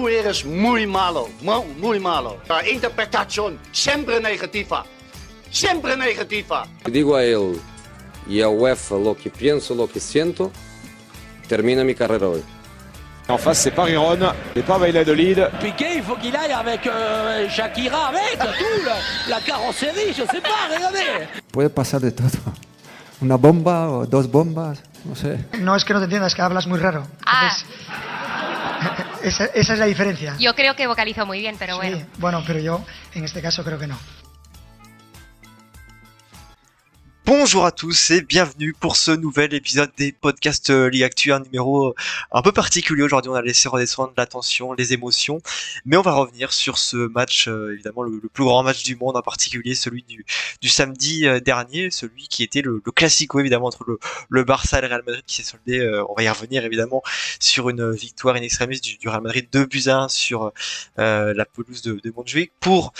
tú eres muy malo, muy malo. La interpretación siempre negativa, siempre negativa. Digo a él y a UEFA lo que pienso, lo que siento, termina mi carrera hoy. En face, c'est pas Riron, c'est pas Valladolid. Piqué, il faut qu'il aille avec euh, Shakira, avec tout, la, la carrosserie, je sais pas, regardez. Puede pasar de todo. Una bomba o dos bombas, no sé. No es que no te entiendas, que hablas muy raro. Ah. Entonces, esa, esa es la diferencia. Yo creo que vocalizo muy bien, pero Sí, bueno. bueno, pero yo en este caso creo que no. Bonjour à tous et bienvenue pour ce nouvel épisode des podcasts euh, Ligue Actu, un numéro euh, un peu particulier aujourd'hui. On a laissé redescendre l'attention, les émotions, mais on va revenir sur ce match, euh, évidemment le, plus grand match du monde, en particulier celui du, samedi dernier, celui qui était le, le classico évidemment entre le, Barça et le Real Madrid qui s'est soldé. on va y revenir évidemment sur une victoire in extremis du, Real Madrid 2 buts à 1 sur la pelouse de, de Montjuic pour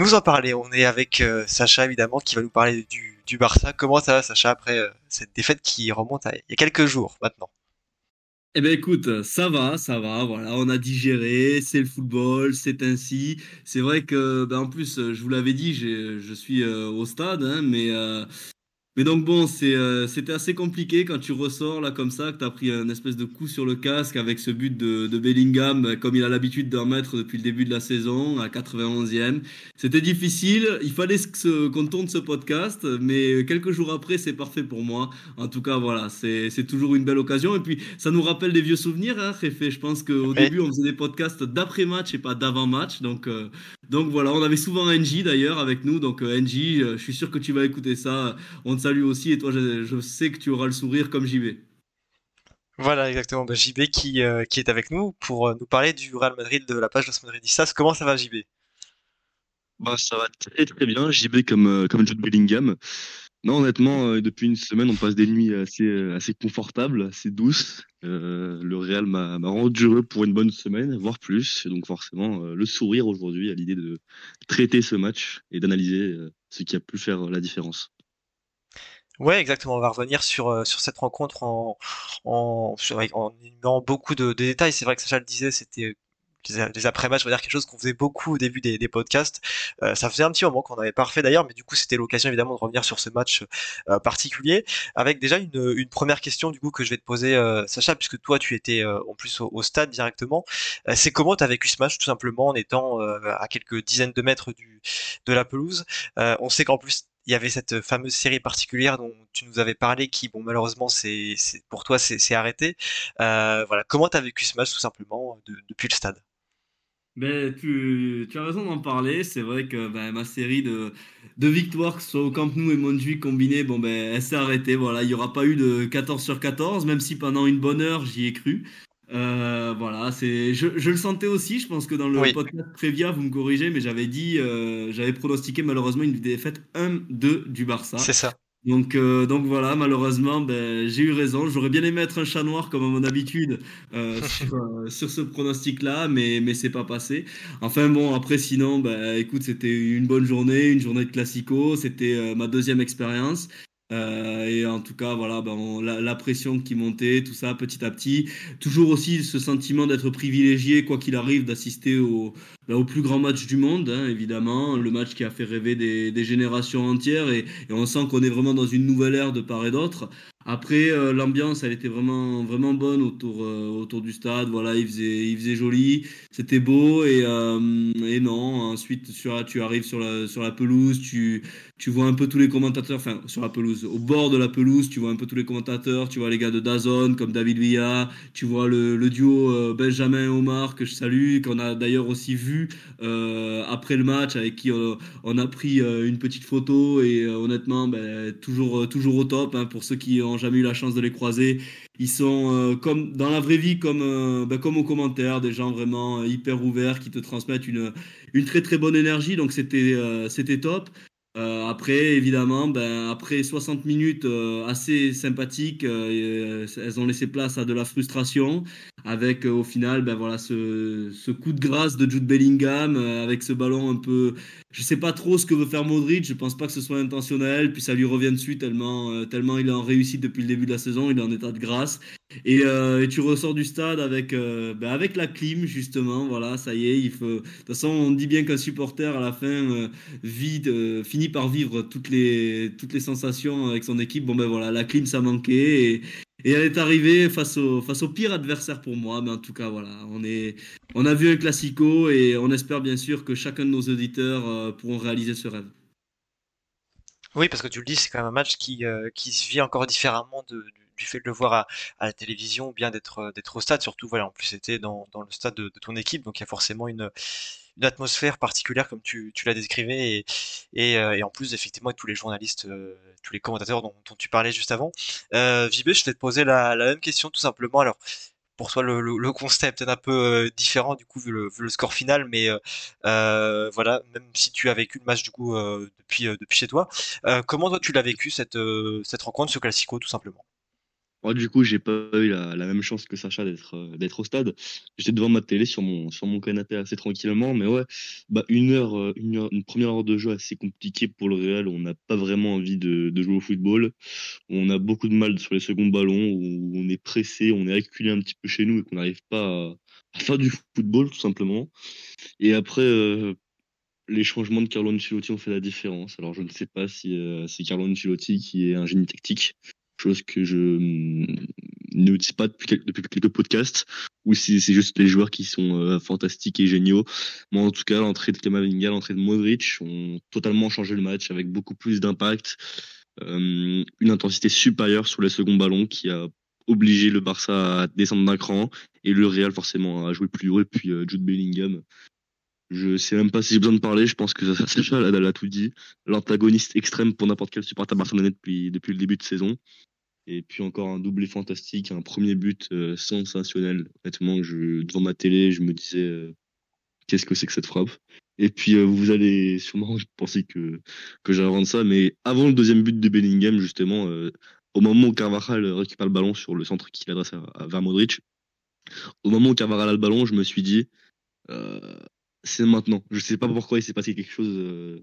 nous en parler. On est avec euh, Sacha évidemment qui va nous parler du, Barça. Comment ça va Sacha après euh, cette défaite qui remonte à il y a quelques jours maintenant? Eh ben écoute, ça va, ça va, voilà, on a digéré, c'est le football, c'est ainsi. C'est vrai que, ben en plus, je vous l'avais dit, je suis euh, au stade, hein, mais, mais donc bon, c'est, euh, c'était assez compliqué quand tu ressors là comme ça, que tu as pris un espèce de coup sur le casque avec ce but de, de Bellingham, euh, comme il a l'habitude d'en mettre depuis le début de la saison, à 91e. C'était difficile, il fallait qu'on tourne ce podcast, mais quelques jours après, c'est parfait pour moi. En tout cas, voilà, c'est c'est toujours une belle occasion. Et puis, ça nous rappelle des vieux souvenirs, hein, Réfé. Je pense qu'au début, on faisait des podcasts d'après-match et pas d'avant-match. Donc, euh, donc voilà, on avait souvent NJ d'ailleurs avec nous. Donc, euh, NJ, euh, je suis sûr que tu vas écouter ça. On te salue aussi. Et toi, je, je sais que tu auras le sourire comme JB. Voilà exactement. Bah, JB qui, euh, qui est avec nous pour euh, nous parler du Real Madrid de la page Los Madridistas. Comment ça va JB Bah, ça va très très bien, JB comme, euh, comme Jude Bellingham. Non, honnêtement, euh, depuis une semaine, on passe des nuits assez, euh, confortables, assez douces. Euh, le Real m'a rendu heureux pour une bonne semaine, voire plus. Donc forcément, le sourire aujourd'hui à l'idée de traiter ce match et d'analyser ce qui a pu faire la différence. Ouais, exactement. On va revenir sur, cette rencontre en, en, beaucoup de, de détails. C'est vrai que Sacha le disait, c'était les après-matchs, on va dire quelque chose qu'on faisait beaucoup au début des, des podcasts. Euh, ça faisait un petit moment qu'on n'avait pas refait d'ailleurs, mais du coup c'était l'occasion évidemment de revenir sur ce match euh, particulier, avec déjà une, première question du coup que je vais te poser, euh, Sacha, puisque toi tu étais en plus au, stade directement. C'est comment tu as vécu ce match tout simplement en étant à quelques dizaines de mètres du, de la pelouse? On sait qu'en plus il y avait cette fameuse série particulière dont tu nous avais parlé, qui bon malheureusement c'est pour toi c'est arrêté. Voilà, comment tu as vécu ce match tout simplement de- depuis le stade? Ben, tu, tu as raison d'en parler. C'est vrai que ben, ma série de, de victoires, que ce soit au Camp Nou et Montjuic combinées, bon, ben, elle s'est arrêtée. Voilà, il n'y aura pas eu de 14 sur 14, même si pendant une bonne heure, j'y ai cru. Euh, voilà, c'est, je, je le sentais aussi. Je pense que dans le Oui. podcast Prévia, vous me corrigez, mais j'avais dit, euh, j'avais pronostiqué malheureusement une défaite 1-2 du Barça. C'est ça. Donc, euh, donc voilà, malheureusement, ben, j'ai eu raison. J'aurais bien aimé être un chat noir comme à mon habitude euh, sur, euh, sur ce pronostic-là, mais, mais c'est pas passé. Enfin bon, après sinon, ben, écoute, c'était une bonne journée, une journée de classico. C'était euh, ma deuxième expérience. Euh, et en tout cas, voilà, ben, on- la, la pression qui montait, tout ça, petit à petit. Toujours aussi ce sentiment d'être privilégié, quoi qu'il arrive, d'assister au, ben, au plus grand match du monde, hein, évidemment. Le match qui a fait rêver des, des générations entières. Et, et on sent qu'on est vraiment dans une nouvelle ère de part et d'autre. Après, euh, l'ambiance, elle était vraiment, vraiment bonne autour, euh, autour du stade. Voilà, il faisait, il faisait joli, c'était beau. Et, euh, et non, ensuite, sur, tu arrives sur la, sur la pelouse, tu, tu vois un peu tous les commentateurs, enfin, sur la pelouse, au bord de la pelouse, tu vois un peu tous les commentateurs. Tu vois les gars de Dazon, comme David Villa. Tu vois le, le duo euh, Benjamin-Omar, que je salue, qu'on a d'ailleurs aussi vu euh, après le match, avec qui on, on a pris euh, une petite photo. Et euh, honnêtement, ben, toujours, euh, toujours au top. hein, pour ceux qui ont jamais eu la chance de les croiser, ils sont euh, comme dans la vraie vie, comme, euh, ben, comme aux commentaires, des gens vraiment euh, hyper ouverts qui te transmettent une, une très très bonne énergie. Donc c'était euh, c'était top. Euh, après, évidemment, ben, après 60 minutes euh, assez sympathiques, euh, euh, elles ont laissé place à de la frustration, avec euh, au final, ben, voilà, ce, coup de grâce de Jude Bellingham, euh, avec ce ballon un peu... Je sais pas trop ce que veut faire Modric, je pense pas que ce soit intentionnel, puis ça lui revient dessus tellement, euh, tellement il en réussite depuis le début de la saison, il est en état de grâce. Et, euh, tu ressors du stade avec, ben avec la clim, justement. Voilà, ça y est. Il faut... De toute façon, on dit bien qu'un supporter, à la fin, vit, finit par vivre toutes les, toutes les sensations avec son équipe. Bon, ben voilà, la clim, ça manquait. Et elle est arrivée face au, face au pire adversaire pour moi. Mais en tout cas, voilà, on, est, on a vu un classico et on espère bien sûr que chacun de nos auditeurs euh, pourront réaliser ce rêve. Oui, parce que tu le dis, c'est quand même un match qui, euh, qui se vit encore différemment du, fait de le voir à, à la télévision ou bien d'être au stade. Surtout, voilà, en plus c'était dans, dans le stade de, de ton équipe, donc il y a forcément une, une atmosphère particulière comme tu, l'as décrivé et, euh, et, en plus effectivement tous les journalistes, euh, tous les commentateurs dont, tu parlais juste avant. Euh, Vibé, je vais te poser la, même question tout simplement. Alors pour toi le, le, le constat est un peu euh, différent du coup vu le, vu le score final, mais euh, euh, voilà, même si tu as vécu le match du coup depuis depuis chez toi, comment toi tu l'as vécu cette cette rencontre, ce classico tout simplement? Moi, du coup, j'ai pas eu la, même chance que Sacha d'être euh, d'être au stade. J'étais devant ma télé sur mon sur mon canapé assez tranquillement, mais ouais, bah une heure, euh, une heure, une première heure de jeu assez compliquée pour le Real. On n'a pas vraiment envie de, de jouer au football. On a beaucoup de mal sur les seconds ballons où on est pressé, on est acculé un petit peu chez nous et qu'on n'arrive pas à, faire du football tout simplement. Et après. Euh, les changements de Carlo Ancelotti ont fait la différence. Alors je ne sais pas si c'est Carlo Ancelotti qui est un génie tactique, chose que je mm, ne dis pas depuis quelques, podcasts, où c'est juste les joueurs qui sont euh, fantastiques et géniaux. Moi, en tout cas, l'entrée de Kamavinga, l'entrée de Modric ont totalement changé le match avec beaucoup plus d'impact, euh, une intensité supérieure sur les seconds ballons qui a obligé le Barça à descendre d'un cran et le Real forcément à jouer plus haut et puis euh, Jude Bellingham je sais même pas si j'ai besoin de parler. Je pense que Sacha l'a tout dit. L'antagoniste extrême pour n'importe quel supporter barcelonais depuis, depuis le début de saison. Et puis encore un doublé fantastique, un premier but euh, sensationnel. Honnêtement, devant ma télé, je me disais euh, qu'est-ce que c'est que cette frappe? Et puis euh, vous allez sûrement penser que que j'invente ça, mais avant le deuxième but de Bellingham, justement, au moment où Carvajal récupère le ballon sur le centre qu'il adresse à, vers Modric, au moment où Carvajal a le ballon, je me suis dit c'est maintenant. Je sais pas pourquoi il s'est passé quelque chose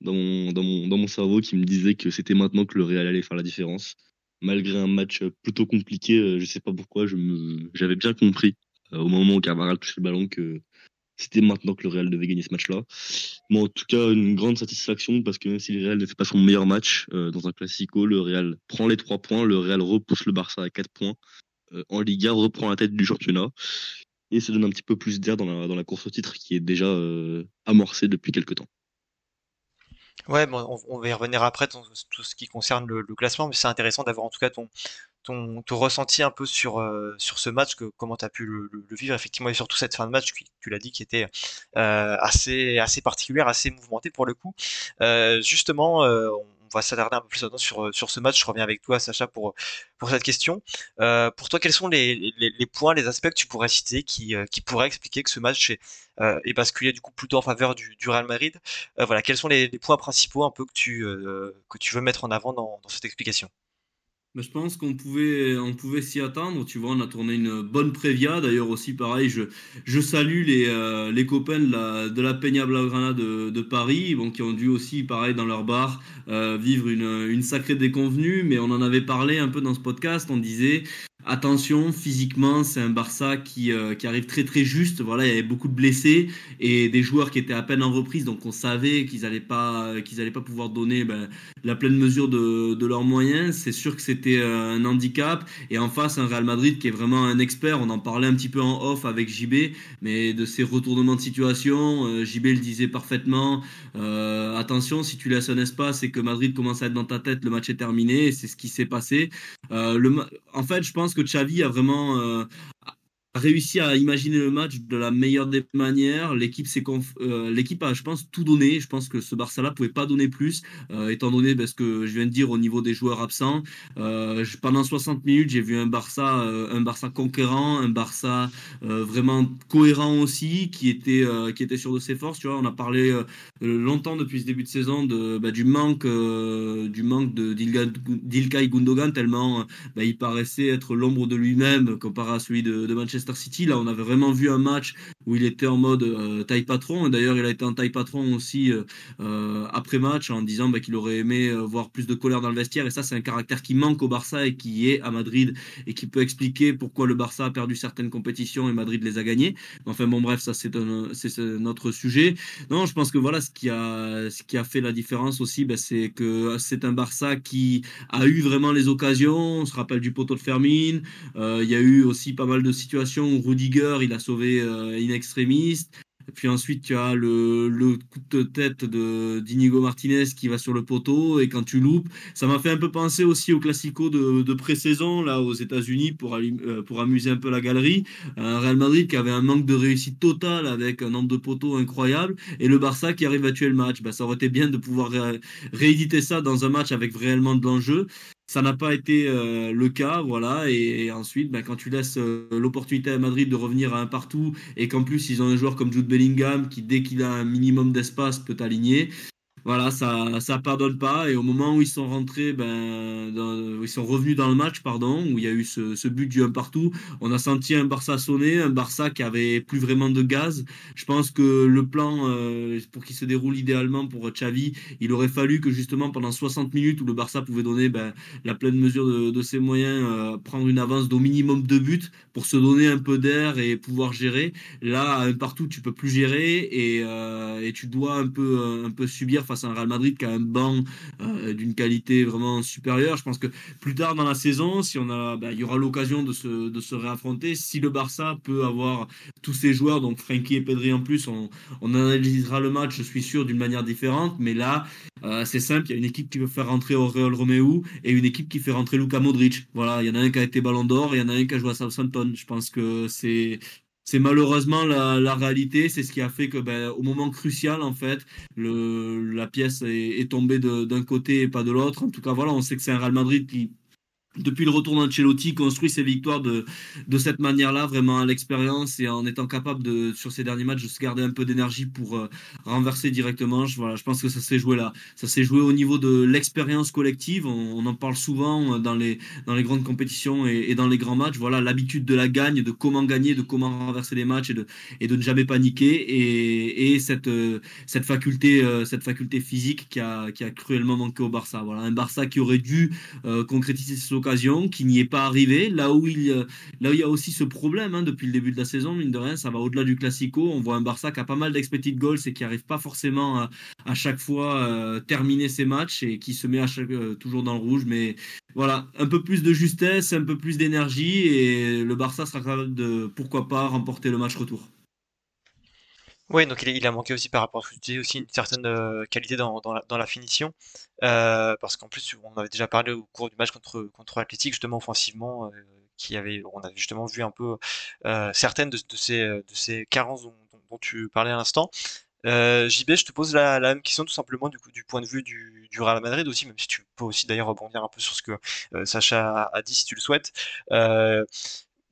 dans mon dans mon dans mon cerveau qui me disait que c'était maintenant que le Real allait faire la différence malgré un match plutôt compliqué. Euh, je sais pas pourquoi, j'avais bien compris euh, au moment où Carvajal touchait le ballon que c'était maintenant que le Real devait gagner ce match-là. Mais en tout cas, une grande satisfaction parce que même si le Real ne pas son meilleur match euh, dans un classico, le Real prend les trois points, le Real repousse le Barça à quatre points. En Liga, reprend la tête du championnat et se donne un petit peu plus d'air dans la, dans la course au titre qui est déjà amorcée depuis quelques temps. Ouais, on, va y revenir après, tout ce qui concerne le, classement, mais c'est intéressant d'avoir en tout cas ton, ressenti un peu sur, euh, ce match, comment tu as pu le, vivre, effectivement, et surtout cette fin de match, qui, tu l'as dit, qui était euh, assez, assez particulière, assez mouvementée pour le coup. Euh, justement, on va s'attarder un peu plus sur, sur ce match. Je reviens avec toi, Sacha, pour, cette question. Euh, pour toi, quels sont les, points, les aspects que tu pourrais citer qui, euh, pourraient expliquer que ce match est, euh, basculé du coup plutôt en faveur du, Real Madrid? Euh, Voilà, quels sont les, points principaux un peu que tu, euh, veux mettre en avant dans cette explication? Mais je pense qu'on pouvait, on pouvait s'y attendre. Tu vois, on a tourné une bonne prévia. D'ailleurs aussi, pareil, je, je salue les, euh, les copains de la, de la Peña de, de Paris, bon, qui ont dû aussi, pareil, dans leur bar, euh, vivre une, une sacrée déconvenue. Mais on en avait parlé un peu dans ce podcast. On disait, attention, physiquement, c'est un Barça qui, euh, qui arrive très très juste. Voilà, il y avait beaucoup de blessés et des joueurs qui étaient à peine en reprise, donc on savait qu'ils n'allaient pas pas pouvoir donner ben, la pleine mesure de, de leurs moyens. C'est sûr que c'était euh, un handicap. Et en face, un Real Madrid qui est vraiment un expert. On en parlait un petit peu en off avec JB, mais de ces retournements de situation, euh, JB le disait parfaitement. Euh, attention, si tu laisses un espace et que Madrid commence à être dans ta tête, le match est terminé. C'est ce qui s'est passé. En fait, je pense que Xavi a vraiment euh, réussi à imaginer le match de la meilleure des manières. L'équipe euh, l'équipe a, je pense, tout donné. Je pense que ce Barça-là pouvait pas donner plus, euh, étant donné parce que je viens de dire au niveau des joueurs absents. Euh, pendant 60 minutes, j'ai vu un Barça, un Barça conquérant, un Barça vraiment cohérent aussi, qui était, qui était sûr de ses forces. Tu vois, on a parlé longtemps depuis ce début de saison bah, du manque, du manque de d'Ilkay Gundogan tellement bah, il paraissait être l'ombre de lui-même comparé à celui de Manchester City. Là, on avait vraiment vu un match où il était en mode euh, taille patron. Et d'ailleurs, il a été en taille patron aussi euh, euh, après match en disant bah, qu'il aurait aimé voir plus de colère dans le vestiaire. Et ça, c'est un caractère qui manque au Barça et qui est à Madrid et qui peut expliquer pourquoi le Barça a perdu certaines compétitions et Madrid les a gagnées. Enfin bon, bref, ça c'est notre sujet. Non, je pense que voilà ce qui a, fait la différence aussi, bah, c'est que c'est un Barça qui a eu vraiment les occasions. On se rappelle du poteau de Fermin. Euh, il y a eu aussi pas mal de situations où Rudiger, il a sauvé euh, in extremis. Puis ensuite, tu as le, coup de tête d'Inigo Martinez qui va sur le poteau et quand tu loupes, ça m'a fait un peu penser aussi au classico de, de pré-saison là aux États-Unis pour, euh, pour amuser un peu la galerie. Un Real Madrid qui avait un manque de réussite totale avec un nombre de poteaux incroyable et le Barça qui arrive à tuer le match. Bah, ça aurait été bien de pouvoir ré- rééditer ça dans un match avec réellement de l'enjeu. Ça n'a pas été euh, le cas, voilà. Et, ensuite, ben, quand tu laisses euh, l'opportunité à Madrid de revenir à un partout et qu'en plus ils ont un joueur comme Jude Bellingham qui, dès qu'il a un minimum d'espace, peut aligner. Voilà, ça, ça pardonne pas. Et au moment où ils sont rentrés, ben, ils sont revenus dans le match, pardon, où il y a eu ce, ce but du un partout, on a senti un Barça sonner, un Barça qui avait plus vraiment de gaz. Je pense que le plan euh, pour qu'il se déroule idéalement pour Xavi, il aurait fallu que justement pendant 60 minutes où le Barça pouvait donner ben, la pleine mesure de, de ses moyens, euh, prendre une avance d'au minimum deux buts pour se donner un peu d'air et pouvoir gérer. Là, un partout, tu peux plus gérer et, euh, et tu dois un peu, un peu subir face à un Real Madrid qui a un banc euh, d'une qualité vraiment supérieure. Je pense que plus tard dans la saison, si on a, ben, il y aura l'occasion de se, de se réaffronter. Si le Barça peut avoir tous ses joueurs, donc Frankie et Pedri en plus, on, analysera le match, je suis sûr, d'une manière différente. Mais là, euh, c'est simple, il y a une équipe qui veut faire rentrer Aurel Romeu et une équipe qui fait rentrer Luka Modric. Voilà, il y en a un qui a été Ballon d'Or il y en a un qui a joué à Southampton. Je pense que c'est c'est malheureusement la, la réalité, c'est ce qui a fait que ben, au moment crucial en fait, le, la pièce est, est tombée d'un côté et pas de l'autre. En tout cas, voilà, on sait que c'est un Real Madrid qui depuis le retour d'Ancelotti, construit ses victoires de, de cette manière-là, vraiment à l'expérience et en étant capable de, sur ces derniers matchs, de se garder un peu d'énergie pour euh, renverser directement. Je, voilà, je pense que ça s'est joué là. Ça s'est joué au niveau de l'expérience collective. On, en parle souvent euh, dans les, dans les grandes compétitions et, dans les grands matchs. Voilà, l'habitude de la gagne, de comment gagner, de comment renverser les matchs et de, et de ne jamais paniquer. Et, et cette, euh, cette, faculté, cette faculté physique qui a, qui a cruellement manqué au Barça. Voilà, un Barça qui aurait dû concrétiser ses occasions, qui n'y est pas arrivé. Là où il, là il y a aussi ce problème hein, depuis le début de la saison, mine de rien, ça va au-delà du classico. On voit un Barça qui a pas mal d'expected goals et qui arrive pas forcément à, à chaque fois euh, terminer ses matchs et qui se met à chaque, euh, toujours dans le rouge. Mais voilà, un peu plus de justesse, un peu plus d'énergie et le Barça sera capable de, pourquoi pas, remporter le match retour. Oui, donc il, a- manqué aussi par rapport à ce que tu dis aussi une certaine euh, qualité dans, dans la, finition. Euh, parce qu'en plus, on avait déjà parlé au cours du match contre, contre l'Athletic, justement offensivement, euh, qui avait, on avait justement vu un peu certaines de, ces, de ces carences dont, tu parlais à l'instant. JB, je te pose la, la même question tout simplement du, coup, du point de vue du, Real Madrid aussi, même si tu peux aussi d'ailleurs rebondir un peu sur ce que Sacha a, dit si tu le souhaites.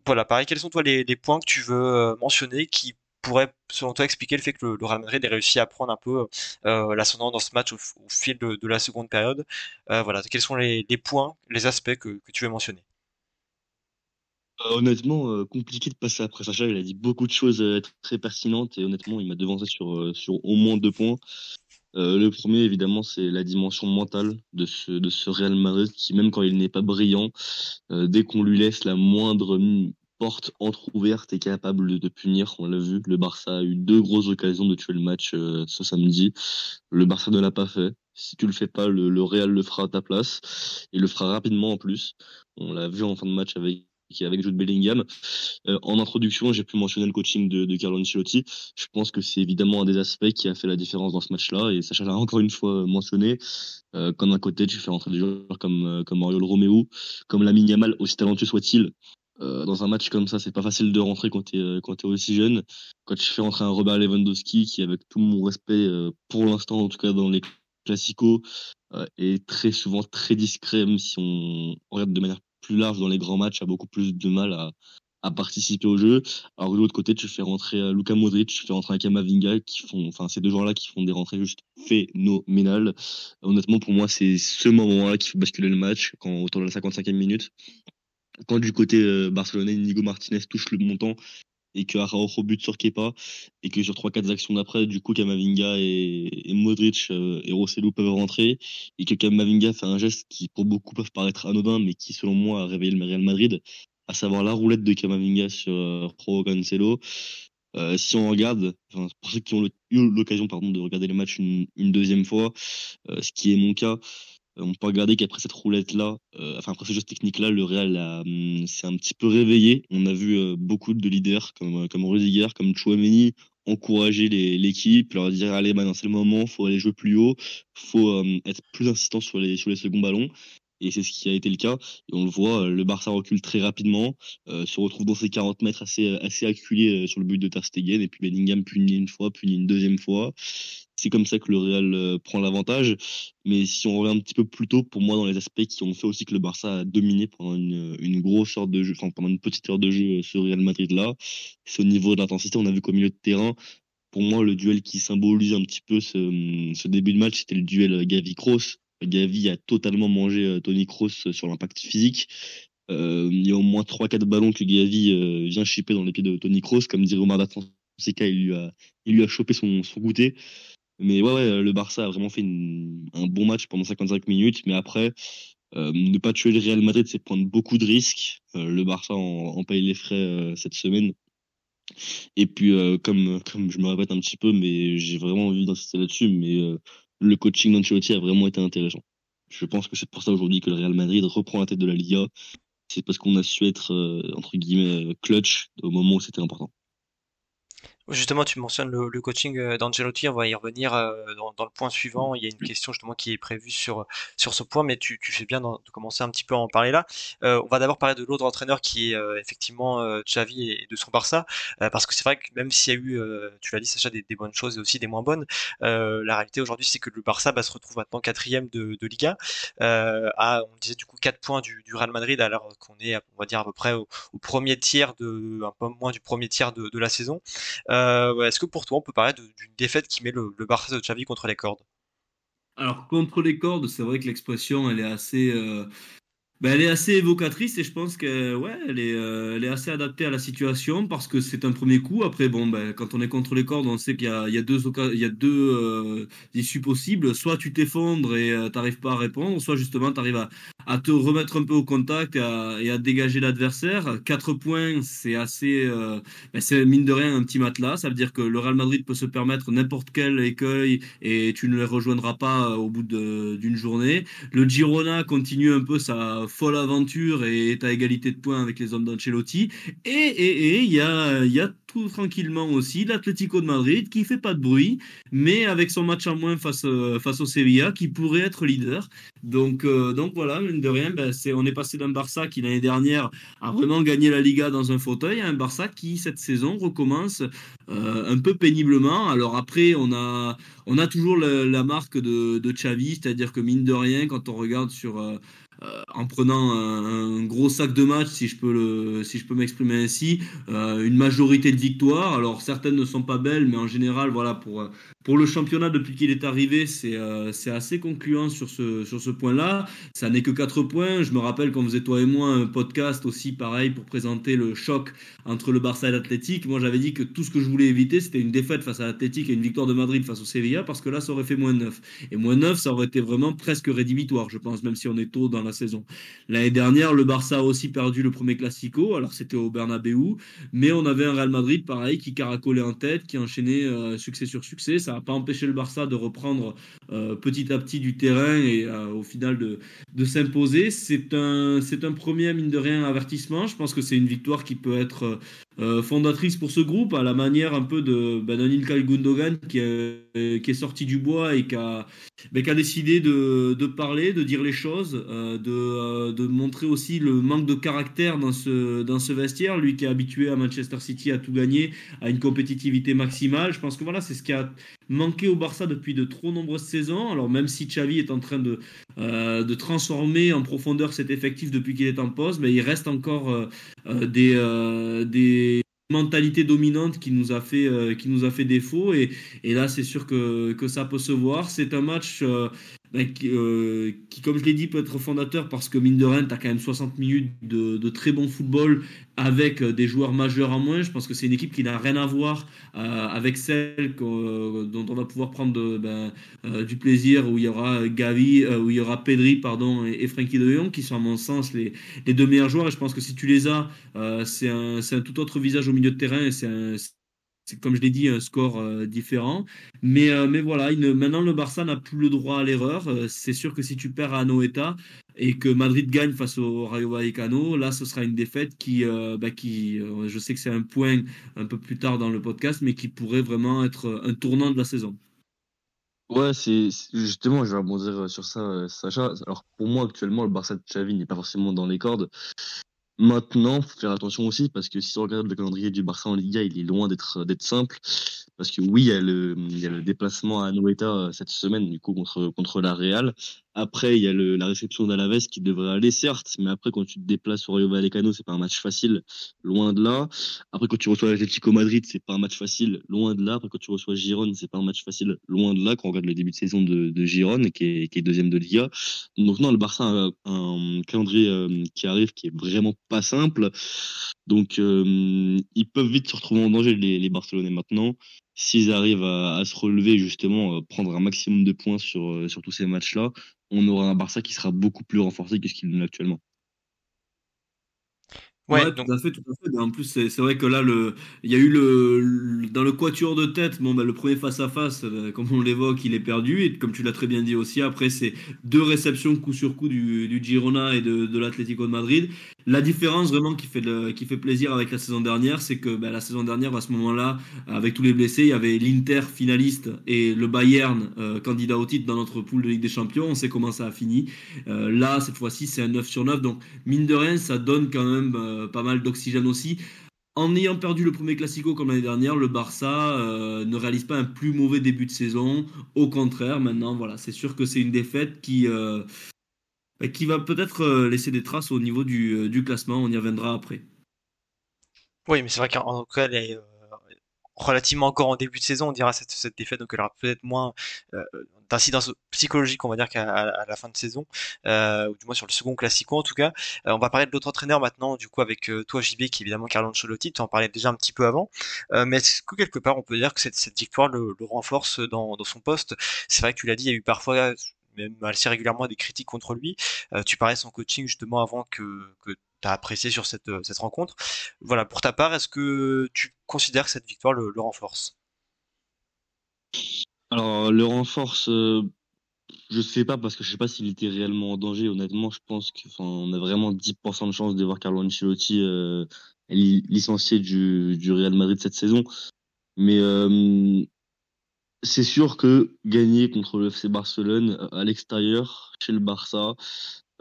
Voilà, pareil, quels sont toi les, points que tu veux mentionner qui pourraient, selon toi, expliquer le fait que le, Real Madrid ait réussi à prendre un peu euh, l'ascendant dans ce match au, fil de, la seconde période? Euh, voilà, quels sont les, points, les aspects que, tu veux mentionner? Euh, honnêtement, euh, compliqué de passer après Sacha. Il a dit beaucoup de choses euh, très pertinentes et honnêtement, il m'a devancé sur, euh, au moins deux points. Euh, le premier, évidemment, c'est la dimension mentale de ce, Real Madrid qui, même quand il n'est pas brillant, euh, dès qu'on lui laisse la moindre porte entrouverte, est capable de, punir. On l'a vu, le Barça a eu deux grosses occasions de tuer le match euh, ce samedi. Le Barça ne l'a pas fait. Si tu le fais pas, le, le Real le fera à ta place. Il le fera rapidement en plus. On l'a vu en fin de match avec avec Jude Bellingham. Euh, en introduction, j'ai pu mentionner le coaching de, de Carlo Ancelotti. Je pense que c'est évidemment un des aspects qui a fait la différence dans ce match-là. Et Sacha l'a encore une fois mentionné. Euh, quand d'un côté, tu fais rentrer des joueurs comme, euh, comme Oriol Romeo, comme Lamine Yamal, aussi talentueux soit-il. Euh, dans un match comme ça, c'est pas facile de rentrer quand t'es euh, quand t'es aussi jeune. Quand tu fais rentrer un Robert Lewandowski, qui avec tout mon respect euh, pour l'instant, en tout cas dans les classicos, euh, est très souvent très discret, même si on, regarde de manière plus large dans les grands matchs, a beaucoup plus de mal à, à participer au jeu. Alors de l'autre côté, tu fais rentrer Luka Modric, tu fais rentrer un Kamavinga qui font, enfin ces deux joueurs-là qui font des rentrées juste phénoménales. Honnêtement, pour moi, c'est ce moment-là qui fait basculer le match quand autour de la 55e minute. Quand du côté euh, barcelonais, Nigo Martinez touche le montant et que Araujo bute sur Kepa et que sur 3-4 actions d'après, du coup, Kamavinga et, et Modric euh, et Rosselló peuvent rentrer et que Kamavinga fait un geste qui pour beaucoup peuvent paraître anodin mais qui selon moi a réveillé le Real Madrid, à savoir la roulette de Kamavinga sur euh, Pro Cancelo. Euh, si on regarde, pour ceux qui ont eu l'occasion de regarder les matchs une, deuxième fois, ce qui est mon cas, on peut regarder qu'après cette roulette-là, euh, enfin après ce geste technique-là, le Real hum, s'est un petit peu réveillé. On a vu euh, beaucoup de leaders comme comme Rudiger, comme Chouameni encourager l'équipe, leur dire allez maintenant c'est le moment, faut aller jouer plus haut, faut euh, être plus insistant sur les sur les seconds ballons. Et c'est ce qui a été le cas. Et on le voit, le Barça recule très rapidement, euh, se retrouve dans ses 40 mètres assez, assez acculé sur le but de Ter et puis Bellingham punit une fois, punit une deuxième fois. C'est comme ça que le Real euh, prend l'avantage. Mais si on revient un petit peu plus tôt, pour moi, dans les aspects qui ont fait aussi que le Barça a dominé pendant une, une grosse heure de jeu, enfin pendant une petite heure de jeu, ce Real Madrid-là, c'est au niveau de l'intensité. On a vu qu'au milieu de terrain, pour moi, le duel qui symbolise un petit peu ce, ce début de match, c'était le duel Gavi-Kroos Gavi a totalement mangé euh, Tony Kroos sur l'impact physique. Euh, il y a au moins 3-4 ballons que Gavi euh, vient chipper dans les pieds de Tony Kroos. Comme dirait Omar Fonseca, il lui a, il lui a chopé son, son goûter. Mais ouais, ouais, le Barça a vraiment fait un bon match pendant 55 minutes. Mais après, euh, ne pas tuer le Real Madrid, c'est prendre beaucoup de risques. Euh, le Barça en, paye les frais euh, cette semaine. Et puis, comme, comme je me répète un petit peu, mais j'ai vraiment envie d'insister là-dessus, mais le coaching d'Ancelotti a vraiment été intéressant. Je pense que c'est pour ça aujourd'hui que le Real Madrid reprend la tête de la Liga. C'est parce qu'on a su être, entre guillemets, clutch au moment où c'était important. Justement, tu mentionnes le, le coaching euh, d'Angelotti, on va y revenir euh, dans, dans, le point suivant. Il y a une question justement qui est prévue sur, sur ce point, mais tu, tu fais bien de commencer un petit peu à en parler là. Euh, on va d'abord parler de l'autre entraîneur qui est euh, effectivement euh, Xavi et de son Barça, parce que c'est vrai que même s'il y a eu, tu l'as dit Sacha, des, des, bonnes choses et aussi des moins bonnes, la réalité aujourd'hui c'est que le Barça bah, se retrouve maintenant quatrième de, de Liga, à on disait du coup 4 points du, du Real Madrid alors qu'on est on va dire à peu près au, au, premier tiers de, un peu moins du premier tiers de, de la saison. Euh, Est-ce que pour toi, on peut parler d'une défaite qui met le, le Barça de Xavi contre les cordes? Alors, contre les cordes, c'est vrai que l'expression, elle est assez... Euh... Ben, elle est assez évocatrice et je pense que ouais, euh, elle est assez adaptée à la situation parce que c'est un premier coup. Après, bon, ben, quand on est contre les cordes, on sait qu'il y a, deux, euh, issues possibles. Soit tu t'effondres et euh, t'arrives pas à répondre, soit justement tu arrives à, te remettre un peu au contact et à, et à dégager l'adversaire. Quatre points, c'est assez, euh, ben, c'est mine de rien un petit matelas. Ça veut dire que le Real Madrid peut se permettre n'importe quel écueil et tu ne les rejoindras pas au bout d'une journée. Le Girona continue un peu sa folle aventure et est à égalité de points avec les hommes d'Ancelotti. Et il et, et, y, a, y a tout tranquillement aussi l'Atlético de Madrid qui fait pas de bruit, mais avec son match en moins face, face au Sevilla qui pourrait être leader. Donc, euh, donc voilà, mine de rien, ben, on est passé d'un Barça qui l'année dernière a vraiment gagné la Liga dans un fauteuil à un Barça qui cette saison recommence euh, un peu péniblement. Alors après, on a, on a toujours la, la marque de, de Xavi, c'est-à-dire que mine de rien, quand on regarde sur... Euh, euh, en prenant un, un, gros sac de match, si je peux le, si je peux m'exprimer ainsi, euh, une majorité de victoires. Alors certaines ne sont pas belles, mais en général, voilà, pour pour le championnat depuis qu'il est arrivé, c'est euh, assez concluant sur ce sur ce point-là. Ça n'est que 4 points. Je me rappelle quand faisait toi et moi un podcast aussi pareil pour présenter le choc entre le Barça et l'Athletic. Moi, j'avais dit que tout ce que je voulais éviter, c'était une défaite face à l'Athletic et une victoire de Madrid face au Sevilla parce que là, ça aurait fait moins 9. Et moins 9, ça aurait été vraiment presque rédhibitoire, je pense, même si on est tôt dans la saison. L'année dernière, le Barça a aussi perdu le premier Classico, alors c'était au Bernabeu, mais on avait un Real Madrid pareil qui caracolait en tête, qui enchaînait euh, succès sur succès. Ça pas empêché le Barça de reprendre euh, petit à petit du terrain et euh, au final de, s'imposer. C'est un, c'est un premier, mine de rien, avertissement. Je pense que c'est une victoire qui peut être euh, fondatrice pour ce groupe, à la manière un peu de ben, Gundogan qui est, qui est sorti du bois et qui a, ben, qui a décidé de, de parler, de dire les choses, euh, de, euh, de montrer aussi le manque de caractère dans ce, dans ce vestiaire. Lui qui est habitué à Manchester City à tout gagner, à une compétitivité maximale. Je pense que voilà, c'est ce qui a manqué au Barça depuis de trop nombreuses saisons. Alors même si Xavi est en train de, euh, de transformer en profondeur cet effectif depuis qu'il est en poste, mais il reste encore euh, euh, des, euh, des mentalités dominantes qui nous a fait, euh, qui nous a fait défaut. Et, et là, c'est sûr que, que ça peut se voir. C'est un match qui, euh, qui, comme je l'ai dit, peut être fondateur parce que mine de rien, tu as quand même 60 minutes de, très bon football avec euh, des joueurs majeurs en moins. Je pense que c'est une équipe qui n'a rien à voir euh, avec celle dont on va pouvoir prendre ben, du plaisir, où il y aura Gavi, où il y aura Pedri pardon, et, et Frankie de Jong, qui sont à mon sens les, deux meilleurs joueurs. Et je pense que si tu les as, c'est un, tout autre visage au milieu de terrain c'est comme je l'ai dit, un score euh, différent. Mais, euh, mais voilà, maintenant le Barça n'a plus le droit à l'erreur. Euh, c'est sûr que si tu perds à Anoeta et que Madrid gagne face au Rayo Vallecano, là ce sera une défaite qui, bah, qui je sais que c'est un point un peu plus tard dans le podcast, mais qui pourrait vraiment être un tournant de la saison. Ouais, c'est justement, je vais rebondir sur ça, Sacha. Alors pour moi actuellement, le Barça de Xavi n'est pas forcément dans les cordes. Maintenant, faut faire attention aussi parce que si on regarde le calendrier du Barça en Liga, il est loin d'être d'être simple. Parce que oui, il y a le, déplacement à Noeta euh, cette semaine, du coup, contre, contre la Real. Après, il y a la réception d'Alaves qui devrait aller, certes, mais après, quand tu te déplaces au Rayo Vallecano, c'est pas un match facile, loin de là. Après, quand tu reçois l'Atlético Madrid, c'est pas un match facile, loin de là. Après, quand tu reçois Giron, c'est pas un match facile, loin de là, quand on regarde le début de saison de, de qui est, deuxième de Liga. Donc, non, le Barça a un, calendrier euh, qui arrive qui est vraiment pas simple. Donc, euh, ils peuvent vite se retrouver en danger, les Barcelonais maintenant s'ils arrivent à, se relever justement, euh, prendre un maximum de points sur, euh, sur tous ces matchs-là, on aura un Barça qui sera beaucoup plus renforcé que ce qu'il est actuellement. Ouais, tout à fait, tout à fait. En plus, c'est vrai que là, le, il y a eu le, dans le quatuor de tête, bon, bah, le premier face à face, comme on l'évoque, il est perdu. Et comme tu l'as très bien dit aussi, après, c'est deux réceptions coup sur coup du, du Girona et de, de l'Atlético de Madrid. La différence vraiment qui fait, qui fait plaisir avec la saison dernière, c'est que bah, la saison dernière, à ce moment-là, avec tous les blessés, il y avait l'Inter finaliste et le Bayern euh, candidat au titre dans notre poule de Ligue des Champions. On sait comment ça a fini. Euh, là, cette fois-ci, c'est un 9 sur 9. Donc, mine de rien, ça donne quand même euh, pas mal d'oxygène aussi. En ayant perdu le premier Classico comme l'année dernière, le Barça ne réalise pas un plus mauvais début de saison. Au contraire, maintenant, voilà, c'est sûr que c'est une défaite qui, qui va peut-être euh, laisser des traces au niveau du, euh, du, classement. On y reviendra après. Oui, mais c'est vrai qu'en tout cas, euh, relativement encore en début de saison, on dira cette, cette défaite, donc elle aura peut-être moins d'incidence psychologique, on va dire, qu'à la fin de saison, ou du moins sur le second classico en tout cas. on va parler de l'autre entraîneur maintenant, du coup avec toi JB, qui est évidemment Carlo Ancelotti, tu en parlais déjà un petit peu avant, mais est-ce que quelque part on peut dire que cette, cette victoire le, le renforce dans, dans, son poste? C'est vrai que tu l'as dit, il y a eu parfois même assez régulièrement des critiques contre lui. Euh, tu parlais de son coaching justement avant que, que as apprécié sur cette, euh, cette rencontre. Voilà, pour ta part, est-ce que tu considères que cette victoire le, renforce? Alors, le renforce, euh, je sais pas parce que je sais pas s'il était réellement en danger. Honnêtement, je pense qu'on a vraiment 10% de chance de voir Carlo Ancelotti licencié du, du Real Madrid cette saison. Mais c'est sûr que gagner contre le FC Barcelone euh, à l'extérieur, chez le Barça,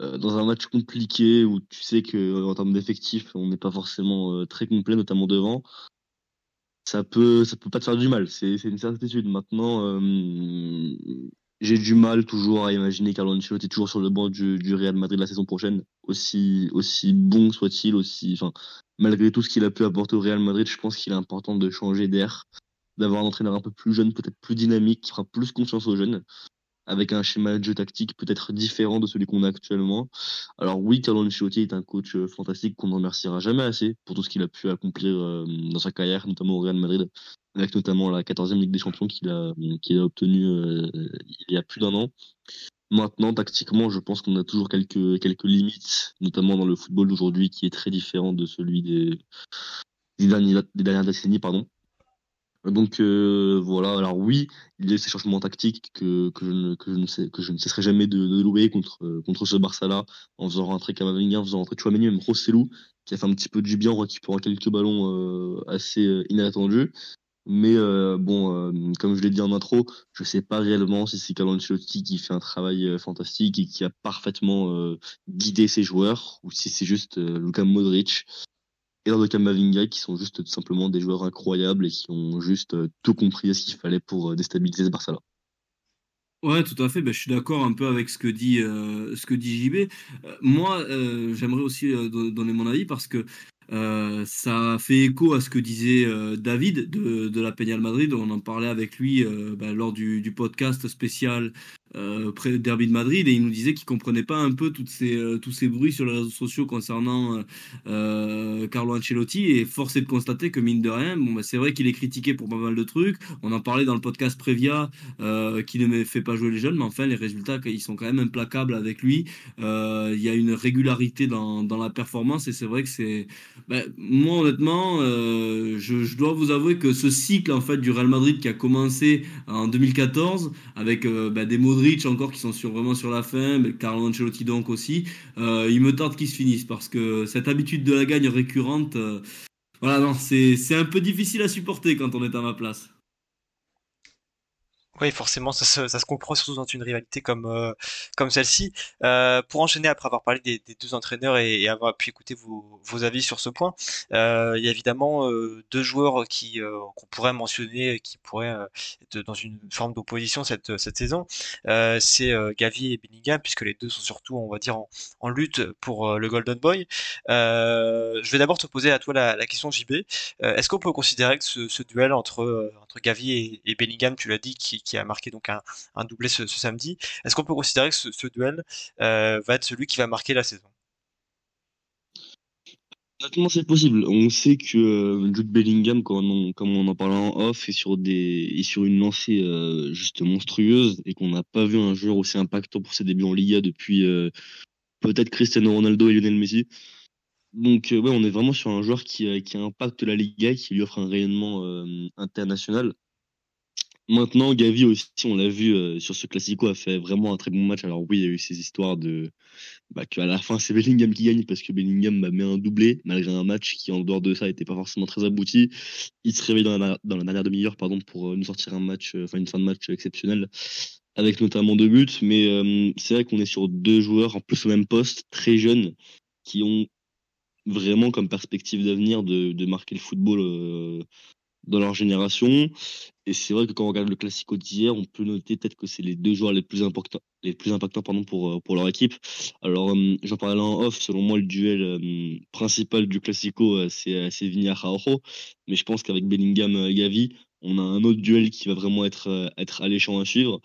euh, dans un match compliqué où tu sais que en termes d'effectifs, on n'est pas forcément euh, très complet, notamment devant, ça peut, ça peut pas te faire du mal. C'est, une certitude. Maintenant, j'ai du mal toujours à imaginer Carlo Ancelotti toujours sur le banc du, Real Madrid la saison prochaine, aussi, aussi bon soit-il, aussi, malgré tout ce qu'il a pu apporter au Real Madrid, je pense qu'il est important de changer d'air d'avoir un entraîneur un peu plus jeune, peut-être plus dynamique, qui fera plus confiance aux jeunes, avec un schéma de jeu tactique peut-être différent de celui qu'on a actuellement. Alors oui, Carlo Ancelotti est un coach euh, fantastique qu'on ne remerciera jamais assez pour tout ce qu'il a pu accomplir euh, dans sa carrière, notamment au Real Madrid, avec notamment la 14e Ligue des Champions qu'il a, qu'il a obtenue euh, il y a plus d'un an. Maintenant, tactiquement, je pense qu'on a toujours quelques, quelques limites, notamment dans le football d'aujourd'hui, qui est très différent de celui des, des, des dernières décennies. Pardon. Donc euh, voilà, alors oui, il y a ces changements tactiques que, je, ne, que, ne ne cesserai jamais de, louer contre, euh, contre ce Barça-là, en faisant rentrer Camavinga, en faisant rentrer Chouameni, même Rossellou, qui a fait un petit peu du bien en récupérant quelques ballons euh, assez inattendus. Mais bon, comme je l'ai dit en intro, je sais pas réellement si c'est Carlo qui fait un travail fantastique et qui a parfaitement guidé ses joueurs, ou si c'est juste Luka Modric et dans le Kamavinga qui sont juste simplement des joueurs incroyables et qui ont juste euh, tout compris à ce qu'il fallait pour euh, déstabiliser ce Barça-là. Ouais, tout à fait. Ben, je suis d'accord un peu avec ce que dit, euh, ce que dit JB. moi, j'aimerais aussi donner mon avis parce que ça fait écho à ce que disait David de, de la Peña Madrid. On en parlait avec lui ben, lors du, podcast spécial euh, près Derby de Madrid et il nous disait qu'il comprenait pas un peu toutes ces, euh, tous ces bruits sur les réseaux sociaux concernant euh, Carlo Ancelotti et force est de constater que mine de rien, bon, bah, c'est vrai qu'il est critiqué pour pas mal de trucs. On en parlait dans le podcast Previa qui ne fait pas jouer les jeunes, mais enfin les résultats ils sont quand même implacables avec lui. Il y a une régularité dans, dans la performance et c'est vrai que c'est bah, moi honnêtement, je, dois vous avouer que ce cycle en fait du Real Madrid qui a commencé en 2014 avec bah, des Modric encore qui sont sur, vraiment sur la fin, mais Carlo Ancelotti donc aussi. Euh, il me tente qu'ils se finissent parce que cette habitude de la gagne récurrente, euh, voilà, non, c'est c'est un peu difficile à supporter quand on est à ma place. Oui, forcément, ça se, ça se comprend surtout dans une rivalité comme euh, comme celle-ci. Euh, pour enchaîner, après avoir parlé des, des deux entraîneurs et, et avoir pu écouter vos, vos avis sur ce point, euh, il y a évidemment euh, deux joueurs qui euh, qu'on pourrait mentionner, qui pourraient être dans une forme d'opposition cette cette saison. C'est Gavi et Bellingham, puisque les deux sont surtout, on va dire, en, lutte pour le Golden Boy. Je vais d'abord te poser à toi la, la question JB. Est-ce qu'on peut considérer que ce, ce duel entre entre Gavi et, et Bellingham, tu l'as dit, qui, qui a marqué donc un, doublé ce, samedi. Est-ce qu'on peut considérer que ce, duel euh, va être celui qui va marquer la saison? Honnêtement, c'est possible. On sait que euh, Jude Bellingham, comme on, en parlait en off, est sur des, sur une lancée euh, juste monstrueuse et qu'on n'a pas vu un joueur aussi impactant pour ses débuts en Liga depuis peut-être Cristiano Ronaldo et Lionel Messi. Donc ouais, on est vraiment sur un joueur qui, qui impacte la Liga, qui lui offre un rayonnement international. Maintenant, Gavi aussi, on l'a vu euh, sur ce Classico, a fait vraiment un très bon match. Alors oui, il y a eu ces histoires de bah, qu'à la fin, c'est Bellingham qui gagne parce que Bellingham bah, met un doublé, malgré un match qui, en dehors de ça, n'était pas forcément très abouti. Il se réveille dans la, dernière demi-heure pardon, pour euh, nous sortir un match, euh, enfin une fin de match exceptionnelle, avec notamment deux buts. Mais euh, c'est vrai qu'on est sur deux joueurs, en plus au même poste, très jeunes, qui ont vraiment comme perspective d'avenir de, de marquer le football dans leur génération. Et c'est vrai que quand on regarde le Classico d'hier, on peut noter peut-être que c'est les deux joueurs les plus importants, les plus impactants pardon, pour, euh, pour leur équipe. Alors, euh, j'en parlais en off, selon moi, le duel euh, principal du Classico, c'est c'est Araujo. Mais je pense qu'avec Bellingham Gavi, on a un autre duel qui va vraiment être, être alléchant à suivre.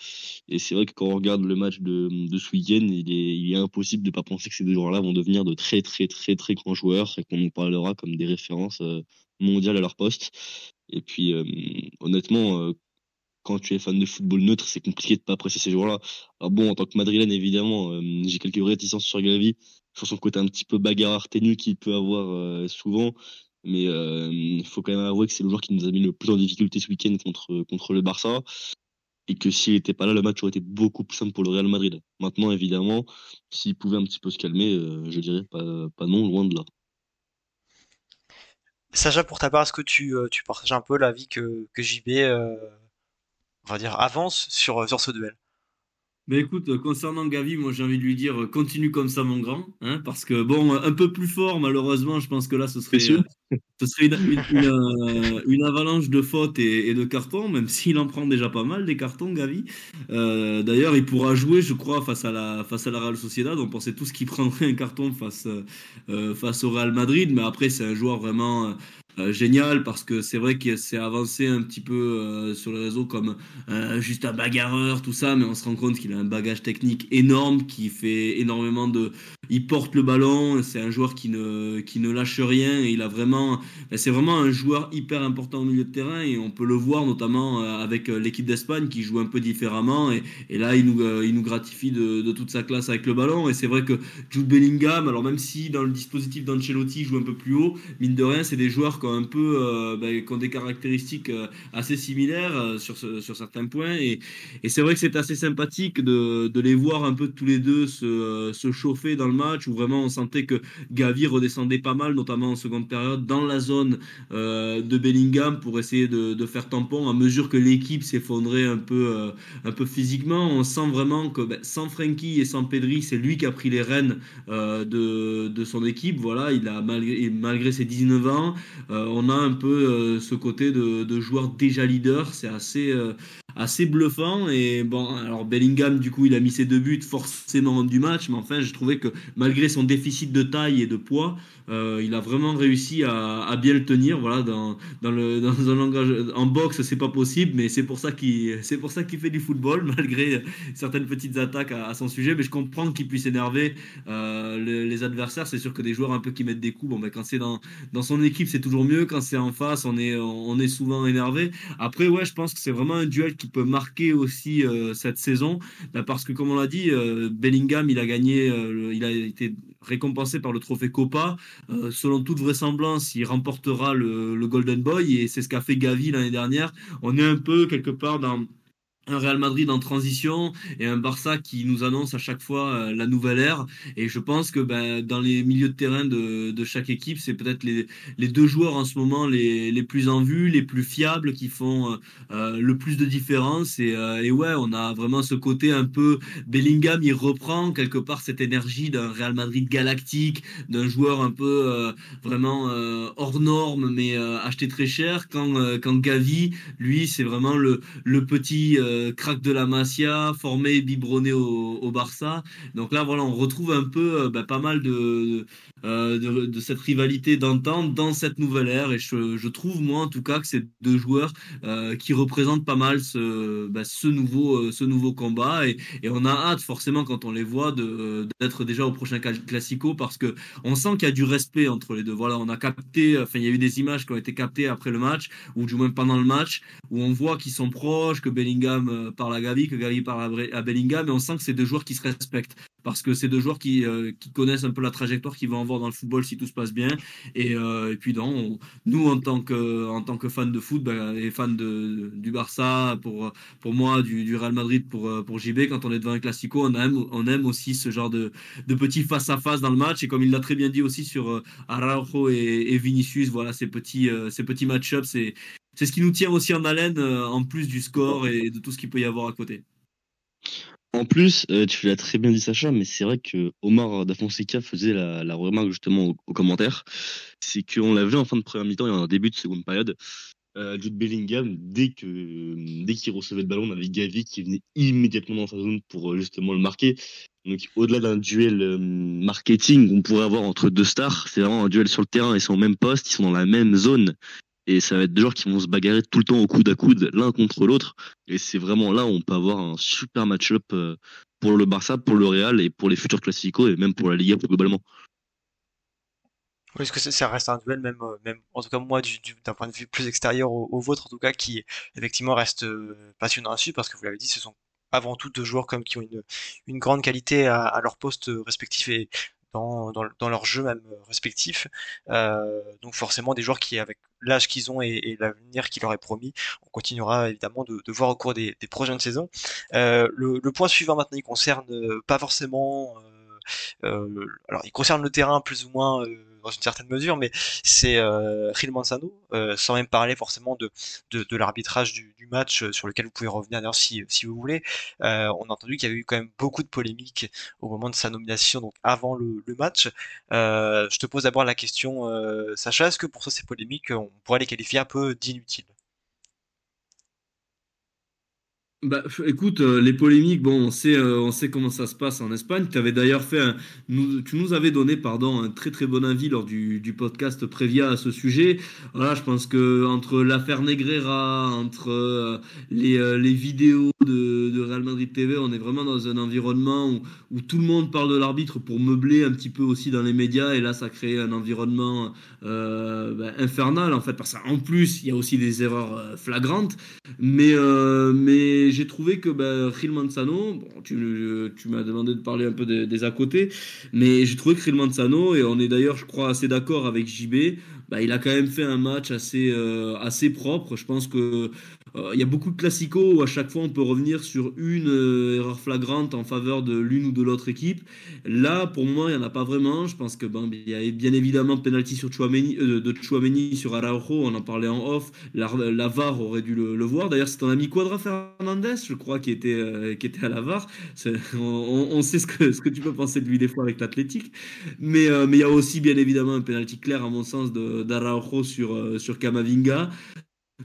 Et c'est vrai que quand on regarde le match de, de ce week-end, il est, il est impossible de ne pas penser que ces deux joueurs-là vont devenir de très, très, très, très grands joueurs et qu'on nous parlera comme des références mondiales à leur poste. Et puis, euh, honnêtement, euh, quand tu es fan de football neutre, c'est compliqué de pas apprécier ces joueurs-là. Alors bon, en tant que Madrilène, évidemment, euh, j'ai quelques réticences sur Gavi, sur son côté un petit peu bagarreur ténu qu'il peut avoir souvent. Mais il faut quand même avouer que c'est le joueur qui nous a mis le plus en difficulté ce week-end contre, contre le Barça. Et que s'il n'était pas là, le match aurait été beaucoup plus simple pour le Real Madrid. Maintenant, évidemment, s'il pouvait un petit peu se calmer, je dirais pas, pas non, loin de là. Sacha, pour ta part, est-ce que tu, euh, tu partages un peu l'avis que, que JB, euh, va dire, avance sur, sur ce duel? Mais écoute, euh, concernant Gavi, moi j'ai envie de lui dire euh, continue comme ça mon grand, hein, parce que bon, euh, un peu plus fort malheureusement, je pense que là ce serait, sûr? euh, ce serait une, une, une, une avalanche de fautes et, et de cartons, même s'il en prend déjà pas mal des cartons, Gavi. Euh, d'ailleurs, il pourra jouer, je crois, face à la, face à la Real Sociedad. On pensait tous qu'il prendrait un carton face, euh, face au Real Madrid, mais après c'est un joueur vraiment euh, génial parce que c'est vrai qu'il s'est avancé un petit peu euh, sur les réseaux comme euh, juste un bagarreur, tout ça, mais on se rend compte qu'il a un bagage technique énorme, qui fait énormément de... Il porte le ballon, c'est un joueur qui ne, qui ne lâche rien, et il a vraiment... ben, C'est vraiment un joueur hyper important au milieu de terrain, et on peut le voir notamment avec l'équipe d'Espagne qui joue un peu différemment, et, et là il nous, il nous gratifie de, de toute sa classe avec le ballon, et c'est vrai que Jude Bellingham, alors même si dans le dispositif d'Ancelotti il joue un peu plus haut, mine de rien, c'est des joueurs qui ont un peu, euh, ont des caractéristiques euh, assez similaires euh, sur, sur certains points. Et, et c'est vrai que c'est assez sympathique de, de les voir un peu tous les deux se, euh, se chauffer dans le match, où vraiment on sentait que Gavi redescendait pas mal, notamment en seconde période, dans la zone de Bellingham pour essayer de, faire tampon à mesure que l'équipe s'effondrait un peu, un peu physiquement. On sent vraiment que ben, sans Frenkie et sans Pedri, c'est lui qui a pris les rênes de, de son équipe. Voilà, il a malgré, malgré ses 19 ans, on a un peu euh, ce côté de, de joueur déjà leader. C'est assez, euh, assez bluffant. Et bon, alors Bellingham, du coup, il a mis ses deux buts forcément du match, mais enfin, je trouvais que malgré son déficit de taille et de poids, euh, il a vraiment réussi à, bien le tenir. Voilà, dans, dans, le, dans un langage en boxe, c'est pas possible, mais c'est pour ça qu'il c'est pour ça qu'il fait du football malgré certaines petites attaques à, son sujet. Mais je comprends qu'il puisse énerver euh, les, les, adversaires. C'est sûr que des joueurs un peu qui mettent des coups, bon, ben, quand c'est dans, dans son équipe, c'est toujours mieux. Quand c'est en face, on est on est souvent énervé. Après, ouais, je pense que c'est vraiment un duel qui peut marquer aussi euh, cette saison, parce que comme on l'a dit, euh, Bellingham, il a gagné, euh, il a été récompensé par le trophée Copa. Selon toute vraisemblance, il remportera le, le Golden Boy et c'est ce qu'a fait Gavi l'année dernière. On est un peu quelque part dans un Real Madrid en transition et un Barça qui nous annonce à chaque fois euh, la nouvelle ère. Et je pense que ben, dans les milieux de terrain de, de chaque équipe, c'est peut-être les, les, deux joueurs en ce moment les, les, plus en vue, les plus fiables, qui font euh, le plus de différence. Et, euh, et, ouais, on a vraiment ce côté un peu Bellingham, il reprend quelque part cette énergie d'un Real Madrid galactique, d'un joueur un peu euh, vraiment euh, hors norme, mais acheté très cher. Quand, quand Gavi, lui, c'est vraiment le, le petit euh, crack de la Masia, formé et biberonné au, Barça. Donc là, voilà, on retrouve un peu euh, bah, pas mal de, euh, de, de, cette rivalité d'antan dans cette nouvelle ère. Et je, je, trouve, moi, en tout cas, que c'est deux joueurs euh, qui représentent pas mal ce, bah, ce, nouveau, euh, ce nouveau combat. Et, et, on a hâte, forcément, quand on les voit, d'être déjà au prochain Classico parce que on sent qu'il y a du respect entre les deux. Voilà, on a capté, enfin, il y a eu des images qui ont été captées après le match, ou du moins pendant le match, où on voit qu'ils sont proches, que Bellingham euh, parle à Gavi, que Gavi parle à Bellingham, et on sent que c'est deux joueurs qui se respectent parce que c'est deux joueurs qui, euh, qui, connaissent un peu la trajectoire qu'ils vont avoir dans le football si tout se passe bien. Et, euh, et puis non, on, nous en tant que en tant que fans de foot bah, et fans de, du Barça pour pour moi du, Real Madrid pour pour JB quand on est devant un classico, on aime on aime aussi ce genre de de petits face à face dans le match et comme il l'a très bien dit aussi sur Araujo et, Vinicius, voilà ces petits ces petits match-ups, c'est c'est ce qui nous tient aussi en haleine euh, en plus du score et de tout ce qu'il peut y avoir à côté. En plus, euh, tu l'as très bien dit Sacha, mais c'est vrai que Omar Da Fonseca faisait la, remarque justement aux, aux commentaires, c'est qu'on l'a vu en fin de première mi-temps et en début de seconde période. Euh, Jude Bellingham, dès que dès qu'il recevait le ballon, on avait Gavi qui venait immédiatement dans sa zone pour justement le marquer. Donc au-delà d'un duel marketing qu'on pourrait avoir entre deux stars, c'est vraiment un duel sur le terrain. Ils sont au même poste, ils sont dans la même zone. Et ça va être deux joueurs qui vont se bagarrer tout le temps au coude à coude, l'un contre l'autre. Et c'est vraiment là où on peut avoir un super match-up pour le Barça, pour le Real et pour les futurs classicos et même pour la Liga globalement. Oui, parce que ça reste un duel, même, même en tout cas moi, d'un point de vue plus extérieur au, vôtre, en tout cas, qui effectivement reste passionnant à suivre, parce que vous l'avez dit, ce sont avant tout deux joueurs comme qui ont une, une grande qualité à, à leur poste respectif et dans, leur jeu même respectif. Euh, donc forcément des joueurs qui, avec l'âge qu'ils ont et, l'avenir qui leur est promis, on continuera évidemment de, voir au cours des, prochaines saisons. Euh, le, point suivant maintenant, il concerne pas forcément... Euh, euh alors il concerne le terrain plus ou moins euh, dans une certaine mesure, mais c'est euh, Gil Manzano, euh, sans même parler forcément de, de, l'arbitrage du, match sur lequel vous pouvez revenir d'ailleurs si, si vous voulez. Euh, on a entendu qu'il y avait eu quand même beaucoup de polémiques au moment de sa nomination, donc avant le, le match. Euh, je te pose d'abord la question, euh, Sacha, est-ce que pour ça ces polémiques, on pourrait les qualifier un peu d'inutiles? Bah, écoute, euh, les polémiques, bon, on sait, euh, on sait comment ça se passe en Espagne. Tu avais d'ailleurs fait, un, nous, tu nous avais donné, pardon, un très très bon avis lors du, podcast Prévia à ce sujet. Voilà, je pense que entre l'affaire Negreira, entre euh, les, vidéos de, Real Madrid TV, on est vraiment dans un environnement où, où tout le monde parle de l'arbitre pour meubler un petit peu aussi dans les médias. Et là, ça crée un environnement bah, infernal en fait, parce qu'en plus, il y a aussi des erreurs flagrantes. Mais, mais j'ai trouvé que bah, Gil Manzano, bon, tu, tu m'as demandé de parler un peu des, à côté, mais j'ai trouvé que Gil Manzano, et on est d'ailleurs, je crois, assez d'accord avec JB, bah, il a quand même fait un match assez, euh, assez propre. Je pense que il y a beaucoup de classicos où à chaque fois on peut revenir sur une euh, erreur flagrante en faveur de l'une ou de l'autre équipe. Là, pour moi, il n'y en a pas vraiment. Je pense que ben, il y a bien évidemment penalty sur Chouameni, euh, de Chouameni sur Araujo. On en parlait en off. La, VAR aurait dû le, voir. D'ailleurs, c'est ton ami Quadra Fernandez, je crois, qui était, euh, qui était à la VAR. On, sait ce que, ce que tu peux penser de lui des fois avec l'athlétique. Mais euh, mais il y a aussi bien évidemment un penalty clair, à mon sens, d'Araujo sur, sur Kamavinga.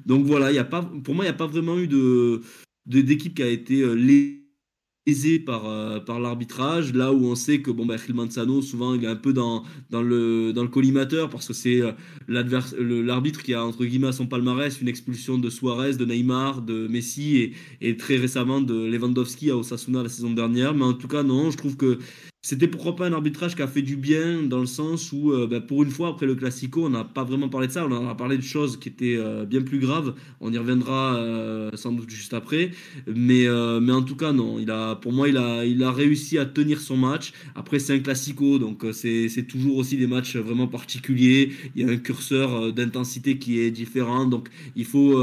Donc voilà, y a pas, pour moi, il n'y a pas vraiment eu de, d'équipe qui a été euh, lésée par, euh, par l'arbitrage, là où on sait que bon, bah, Gil Manzano, souvent, il est un peu dans, dans, le, dans le collimateur parce que c'est euh, l'arbitre qui a, entre guillemets, son palmarès une expulsion de Suarez, de Neymar, de Messi et, et très récemment de Lewandowski à Osasuna la saison dernière. Mais en tout cas, non, je trouve que c'était pourquoi pas un arbitrage qui a fait du bien dans le sens où, euh, bah, pour une fois, après le Classico, on n'a pas vraiment parlé de ça, on a parlé de choses qui étaient euh, bien plus graves. On y reviendra euh, sans doute juste après. Mais, mais en tout cas, non, il a, pour moi, il a, il a réussi à tenir son match. Après, c'est un Classico, donc c'est toujours aussi des matchs vraiment particuliers. Il y a un curseur d'intensité qui est différent, donc il faut.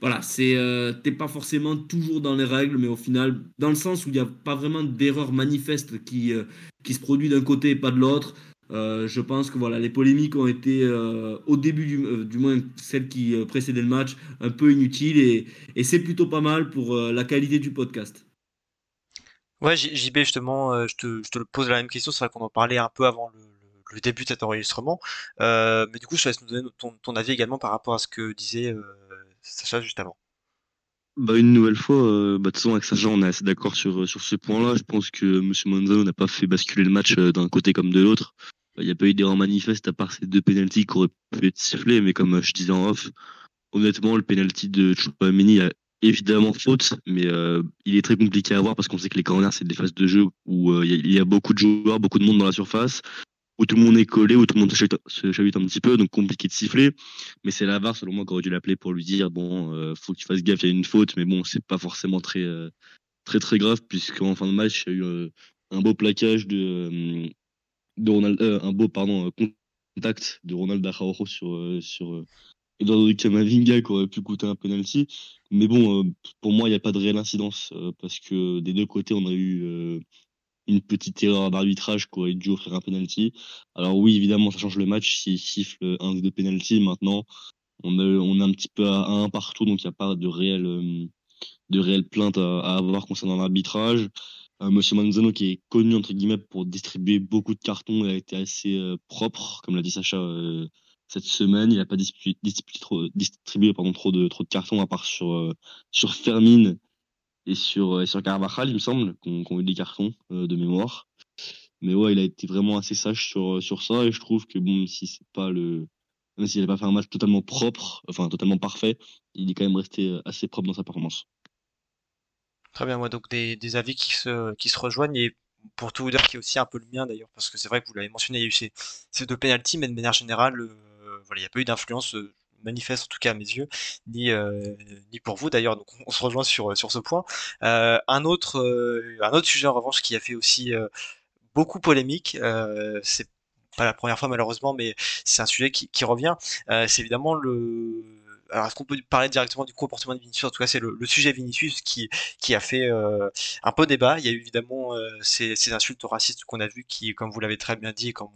voilà, c'est. T'es pas forcément toujours dans les règles, mais au final, dans le sens où il n'y a pas vraiment d'erreur manifeste qui, qui se produit d'un côté et pas de l'autre. Euh, je pense que voilà, les polémiques ont été euh, au début du, euh, du moins celles qui précédaient le match un peu inutiles et, c'est plutôt pas mal pour la qualité du podcast. Ouais, JB, justement, je te, je te pose la même question. C'est vrai qu'on en parlait un peu avant le, début de cet enregistrement. Mais du coup, je te laisse nous donner ton, ton avis également par rapport à ce que disait Sacha juste avant. Bah, une nouvelle fois, euh, bah, de toute façon, avec Sacha, on est assez d'accord sur, sur ce point-là. Je pense que M. Manzano n'a pas fait basculer le match euh, d'un côté comme de l'autre. Il n'y a pas eu d'erreur manifeste à part ces deux pénalties qui auraient pu être sifflés, mais comme euh, je disais en off, honnêtement, le pénalty de Chouameni a évidemment faute, mais euh, il est très compliqué à voir parce qu'on sait que les corners, c'est des phases de jeu où euh, il y a beaucoup de joueurs, beaucoup de monde dans la surface, où tout le monde est collé, où tout le monde se chavite, un petit peu, donc compliqué de siffler. Mais c'est la VAR, selon moi, qui aurait dû l'appeler pour lui dire bon, euh, faut que tu fasses gaffe, il y a une faute, mais bon, c'est pas forcément très, euh, très, très grave, puisqu'en fin de match, il y a eu euh, un beau plaquage de, euh, de Ronald, euh, un beau, pardon, euh, contact de Ronald Araujo sur, sur Eduardo Camavinga qui aurait pu coûter un penalty. Mais bon, pour moi, il n'y a pas de réelle incidence, parce que des deux côtés, on a eu une petite erreur d'arbitrage qui aurait dû offrir un penalty. Alors oui, évidemment, ça change le match s'il siffle un des deux penalty. Maintenant, on, a, on est un petit peu à un partout, donc il n'y a pas de réelle, euh, de réelle plainte à, avoir concernant l'arbitrage. Euh, Monsieur Manzano, qui est connu entre guillemets pour distribuer beaucoup de cartons, il a été assez euh, propre, comme l'a dit Sacha euh, cette semaine. Il n'a pas distribué, distribué trop, pardon, trop de trop de cartons à part sur sur Fermin et sur et sur Carvajal, il me semble, qu'on qu'on eu des cartons euh, de mémoire. Mais ouais, il a été vraiment assez sage sur sur ça et je trouve que bon, même si c'est pas le même s'il n'a pas fait un match totalement propre, enfin totalement parfait, il est quand même resté euh, assez propre dans sa performance. Très bien, moi, donc des, des avis qui se, qui se rejoignent et pour tout vous dire, qui est aussi un peu le mien d'ailleurs, parce que c'est vrai que vous l'avez mentionné, il y a eu ces, ces deux pénalties, mais de manière générale, euh, voilà, il n'y a pas eu d'influence euh, manifeste, en tout cas à mes yeux, ni, euh, ni pour vous d'ailleurs, donc on, se rejoint sur, sur ce point. Euh, un, autre, euh, un autre sujet en revanche qui a fait aussi euh, beaucoup polémique, euh, c'est pas la première fois malheureusement, mais c'est un sujet qui, qui revient, euh, c'est évidemment le alors, est-ce qu'on peut parler directement du comportement de Vinicius? En tout cas, c'est le, sujet Vinicius qui, qui a fait euh, un peu débat. Il y a eu évidemment euh, ces, ces insultes racistes qu'on a vues qui, comme vous l'avez très bien dit, comme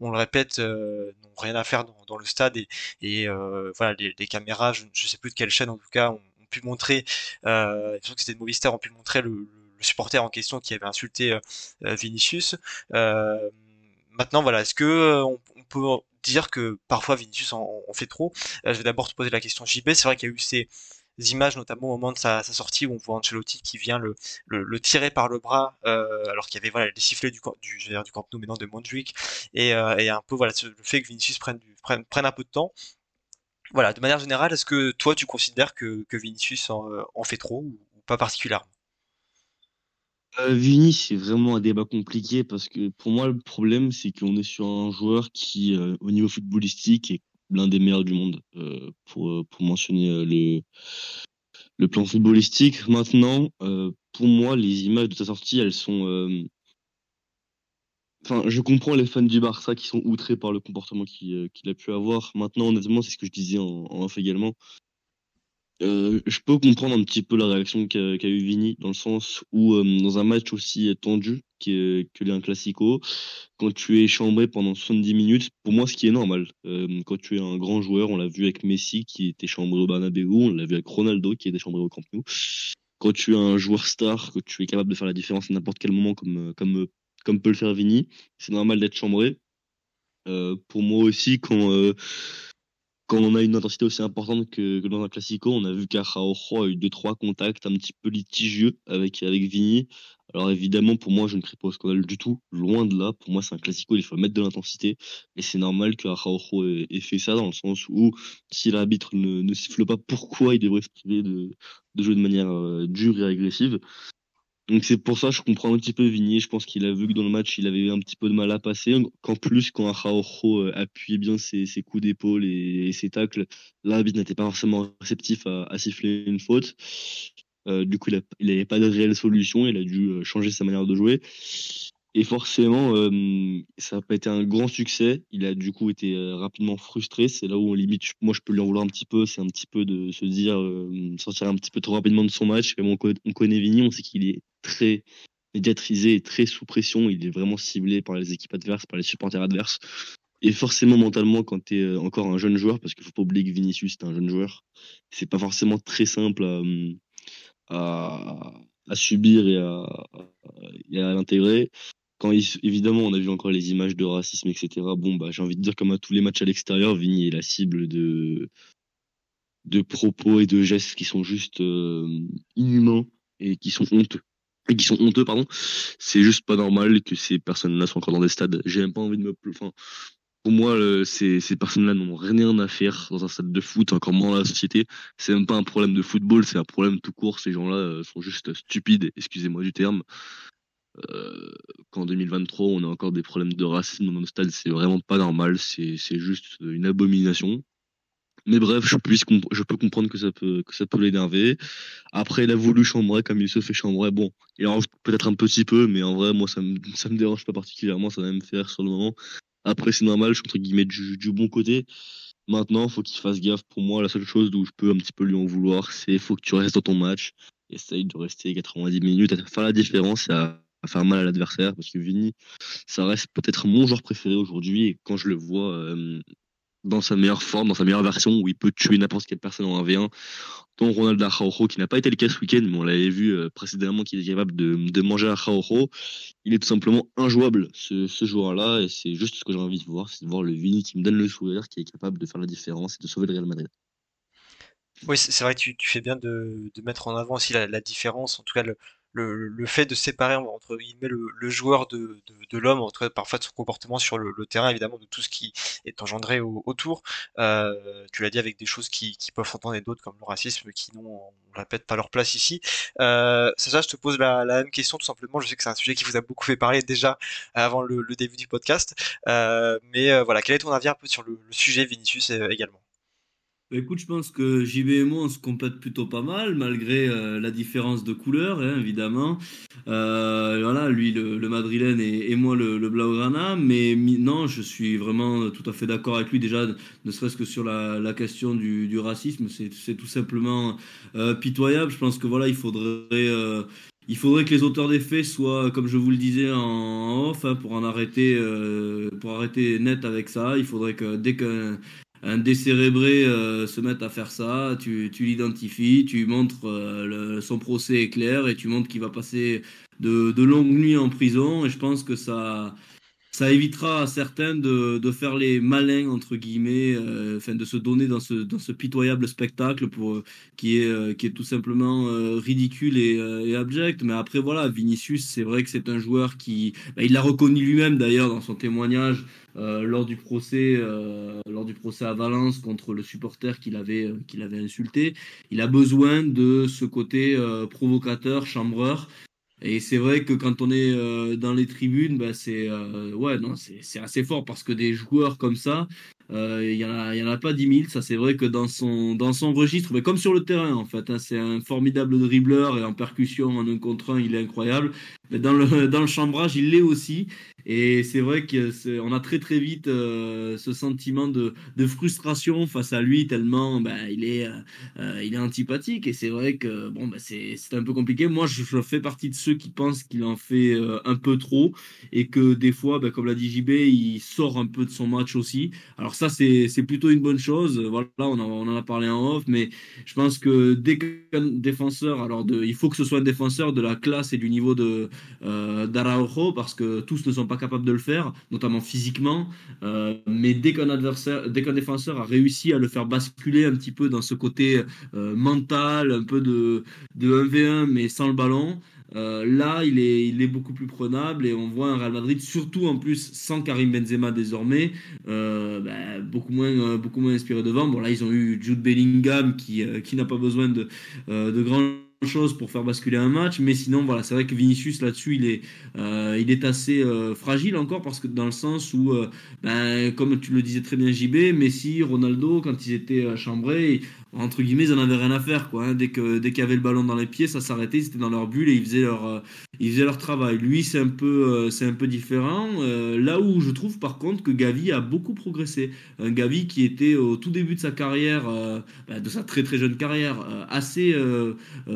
on, le répète, euh, n'ont rien à faire dans, le stade. Et, voilà, les, caméras, je ne sais plus de quelle chaîne en tout cas, ont, pu montrer, euh, je pense que c'était de Movistar, ont pu montrer le, supporter en question qui avait insulté Vinicius. Maintenant, voilà, est-ce que on, on peut dire que parfois Vinicius en, fait trop. Euh, je vais d'abord te poser la question JB. C'est vrai qu'il y a eu ces images, notamment au moment de sa, sortie, où on voit Ancelotti qui vient le, le, tirer par le bras, euh, alors qu'il y avait voilà les sifflets du, du, du Camp Nou, maintenant de Montjuic, et, euh, et un peu voilà le fait que Vinicius prenne, du, prenne, prenne un peu de temps. Voilà, de manière générale, est-ce que toi tu considères que, Vinicius en, fait trop ou pas particulièrement? Euh, Vini, c'est vraiment un débat compliqué parce que pour moi, le problème, c'est qu'on est sur un joueur qui, euh, au niveau footballistique, est l'un des meilleurs du monde, euh, pour, pour mentionner le, le plan footballistique. Maintenant, pour moi, les images de sa sortie, elles sont. Enfin, je comprends les fans du Barça qui sont outrés par le comportement qu'il qu'il a pu avoir. Maintenant, honnêtement, c'est ce que je disais en, en off également. Euh, je peux comprendre un petit peu la réaction qu'a qu'a eu Vini, dans le sens où, euh, dans un match aussi tendu que, que un classico, quand tu es chambré pendant 70 minutes, pour moi, ce qui est normal, euh, quand tu es un grand joueur, on l'a vu avec Messi qui était chambré au Bernabeu, on l'a vu avec Ronaldo qui était chambré au Camp Nou. Quand tu es un joueur star, que tu es capable de faire la différence à n'importe quel moment, comme, comme, comme peut le faire Vini, c'est normal d'être chambré. Euh, pour moi aussi, quand, euh, quand on a une intensité aussi importante que, que dans un classico, on a vu qu'Araujo a eu deux trois contacts un petit peu litigieux avec avec Vigny. Alors évidemment, pour moi, je ne crée pas au scandale du tout. Loin de là. Pour moi, c'est un classico, il faut mettre de l'intensité. Et c'est normal que ait, ait fait ça dans le sens où si l'arbitre ne, ne siffle pas, pourquoi il devrait se priver de, de jouer de manière euh, dure et agressive? Donc c'est pour ça que je comprends un petit peu Vigny. Je pense qu'il a vu que dans le match, il avait eu un petit peu de mal à passer. Qu'en plus, quand Araujo euh, appuyait bien ses, coups d'épaule et, ses tacles, l'arbitre n'était pas forcément réceptif à, à siffler une faute. Euh, du coup, il n'avait pas de réelle solution. Il a dû euh, changer sa manière de jouer. Et forcément, euh, ça n'a pas été un grand succès. Il a du coup été euh, rapidement frustré. C'est là où on limite, moi je peux lui en vouloir un petit peu. C'est un petit peu de se dire, euh, sortir un petit peu trop rapidement de son match. Mais on, connaît, on connaît Vigny, on sait qu'il est très médiatrisé et très sous pression. Il est vraiment ciblé par les équipes adverses, par les supporters adverses. Et forcément, mentalement, quand tu es encore un jeune joueur, parce qu'il faut pas oublier que Vinicius est un jeune joueur, c'est pas forcément très simple à subir et à, et à l'intégrer quand évidemment on a vu encore les images de racisme etc bon bah j'ai envie de dire comme à tous les matchs à l'extérieur Vigny est la cible de de propos et de gestes qui sont juste euh, inhumains et qui sont honteux et qui sont honteux pardon c'est juste pas normal que ces personnes là soient encore dans des stades j'ai même pas envie de me enfin pour moi, ces, ces personnes-là n'ont rien à faire dans un stade de foot, encore moins dans la société. C'est même pas un problème de football, c'est un problème tout court. Ces gens-là euh, sont juste stupides, excusez-moi du terme. Qu'en 2023 on a encore des problèmes de racisme dans nos stades, c'est vraiment pas normal, c'est juste une abomination. Mais bref, je, peux comprendre que ça peut, que ça peut l'énerver. Après, il a voulu chambrer comme il se fait chambrer. Bon, il en peut-être un petit peu, mais en vrai, moi, ça me, ça me dérange pas particulièrement, ça va me faire sur le moment. Après, c'est normal, je suis entre guillemets du, du bon côté. Maintenant, faut qu'il fasse gaffe. Pour moi, la seule chose où je peux un petit peu lui en vouloir, c'est faut que tu restes dans ton match. Essaye de rester 90 minutes à faire la différence et à faire mal à l'adversaire parce que Vini, ça reste peut-être mon joueur préféré aujourd'hui quand je le vois dans sa meilleure forme, dans sa meilleure version où il peut tuer n'importe quelle personne en 1v1, dont Ronald Araujo qui n'a pas été le cas ce week-end, mais on l'avait vu précédemment qu'il est capable de, manger Araujo, il est tout simplement injouable ce, ce joueur-là et c'est juste ce que j'ai envie de voir, c'est de voir le Vini qui me donne le sourire, qui est capable de faire la différence et de sauver le Real Madrid. Oui, c'est vrai tu, fais bien de, de, mettre en avant aussi la, la différence, en tout cas le, le, le, fait de séparer entre guillemets le, le joueur de, de, de l'homme, entre parfois de son comportement sur le, le, terrain, évidemment, de tout ce qui est engendré au, autour. Euh, tu l'as dit avec des choses qui, qui peuvent s'entendre et d'autres comme le racisme qui n'ont, on répète, pas leur place ici. Euh, Sacha, je te pose la, la, même question tout simplement. Je sais que c'est un sujet qui vous a beaucoup fait parler déjà avant le, le début du podcast, euh, mais euh, voilà, quel est ton avis un peu sur le, sujet Vinicius euh, également? Bah, écoute, je pense que JB et moi, on se complète plutôt pas mal, malgré euh, la différence de couleur, hein, évidemment. Euh, voilà, lui, le, madrilène, et, moi, le, blaugrana. Mais non, je suis vraiment tout à fait d'accord avec lui, déjà, ne serait-ce que sur la, question du, racisme. C'est tout simplement euh, pitoyable. Je pense que voilà, il faudrait... Il faudrait que les auteurs des faits soient, comme je vous le disais en off, hein, pour en arrêter, pour arrêter net avec ça. Il faudrait que dès qu'un un décérébré euh, se met à faire ça, tu, tu l'identifies, tu montres euh, son procès est clair et tu montres qu'il va passer de, de, longues nuits en prison. Et je pense que ça, ça évitera à certains de, de faire les malins, entre guillemets, euh, de se donner dans ce, dans ce pitoyable spectacle pour, qui, est, euh, qui est tout simplement euh, ridicule et, abject. Mais après, voilà, Vinicius, c'est vrai que c'est un joueur qui. Bah, il l'a reconnu lui-même d'ailleurs dans son témoignage. Euh, lors du procès euh, lors du procès à Valence contre le supporter qu'il avait euh, qu'il avait insulté il a besoin de ce côté provocateur chambreur et c'est vrai que quand on est euh, dans les tribunes, bah c'est euh, ouais non c'est assez fort parce que des joueurs comme ça, euh, il y en a il y en a pas dix mille. Ça c'est vrai que dans son dans son registre, mais comme sur le terrain en fait, hein, c'est un formidable dribbleur et en percussion en un contre un, il est incroyable. Mais dans le dans le chambrage, il l'est aussi. Et c'est vrai qu'on a très très vite euh, ce sentiment de, de, frustration face à lui tellement bah, il, est, euh, il est antipathique. Et c'est vrai que bon, bah, c'est un peu compliqué. Moi, je, fais partie de ceux qui pensent qu'il en fait euh, un peu trop et que des fois, bah, comme l'a dit JB, il sort un peu de son match aussi. Alors ça, c'est plutôt une bonne chose. Voilà, on en, a parlé en off, mais je pense que dès qu'un défenseur, alors il faut que ce soit un défenseur de la classe et du niveau de euh, d'Araujo, parce que tous ne sont pas capables de le faire, notamment physiquement. Euh, mais dès qu'un adversaire, dès qu'un défenseur a réussi à le faire basculer un petit peu dans ce côté euh, mental, un peu de de 1v1, mais sans le ballon. Euh, là, il est, beaucoup plus prenable et on voit un Real Madrid, surtout en plus sans Karim Benzema désormais, euh, bah, beaucoup, moins, euh, beaucoup moins inspiré devant. Bon, là, ils ont eu Jude Bellingham qui, qui n'a pas besoin de, de grand chose pour faire basculer un match mais sinon voilà c'est vrai que Vinicius là-dessus il est il est assez fragile encore parce que dans le sens où ben, comme tu le disais très bien JB Messi Ronaldo quand ils étaient chambrés entre guillemets ils en avaient rien à faire quoi hein. dès que dès qu'il y avait le ballon dans les pieds ça s'arrêtait ils étaient dans leur bulle et ils faisaient leur euh, ils faisaient leur travail lui c'est un peu euh, un peu différent Euh, là où je trouve par contre que Gavi a beaucoup progressé un Gavi qui était au tout début de sa carrière ben, de sa très très jeune carrière assez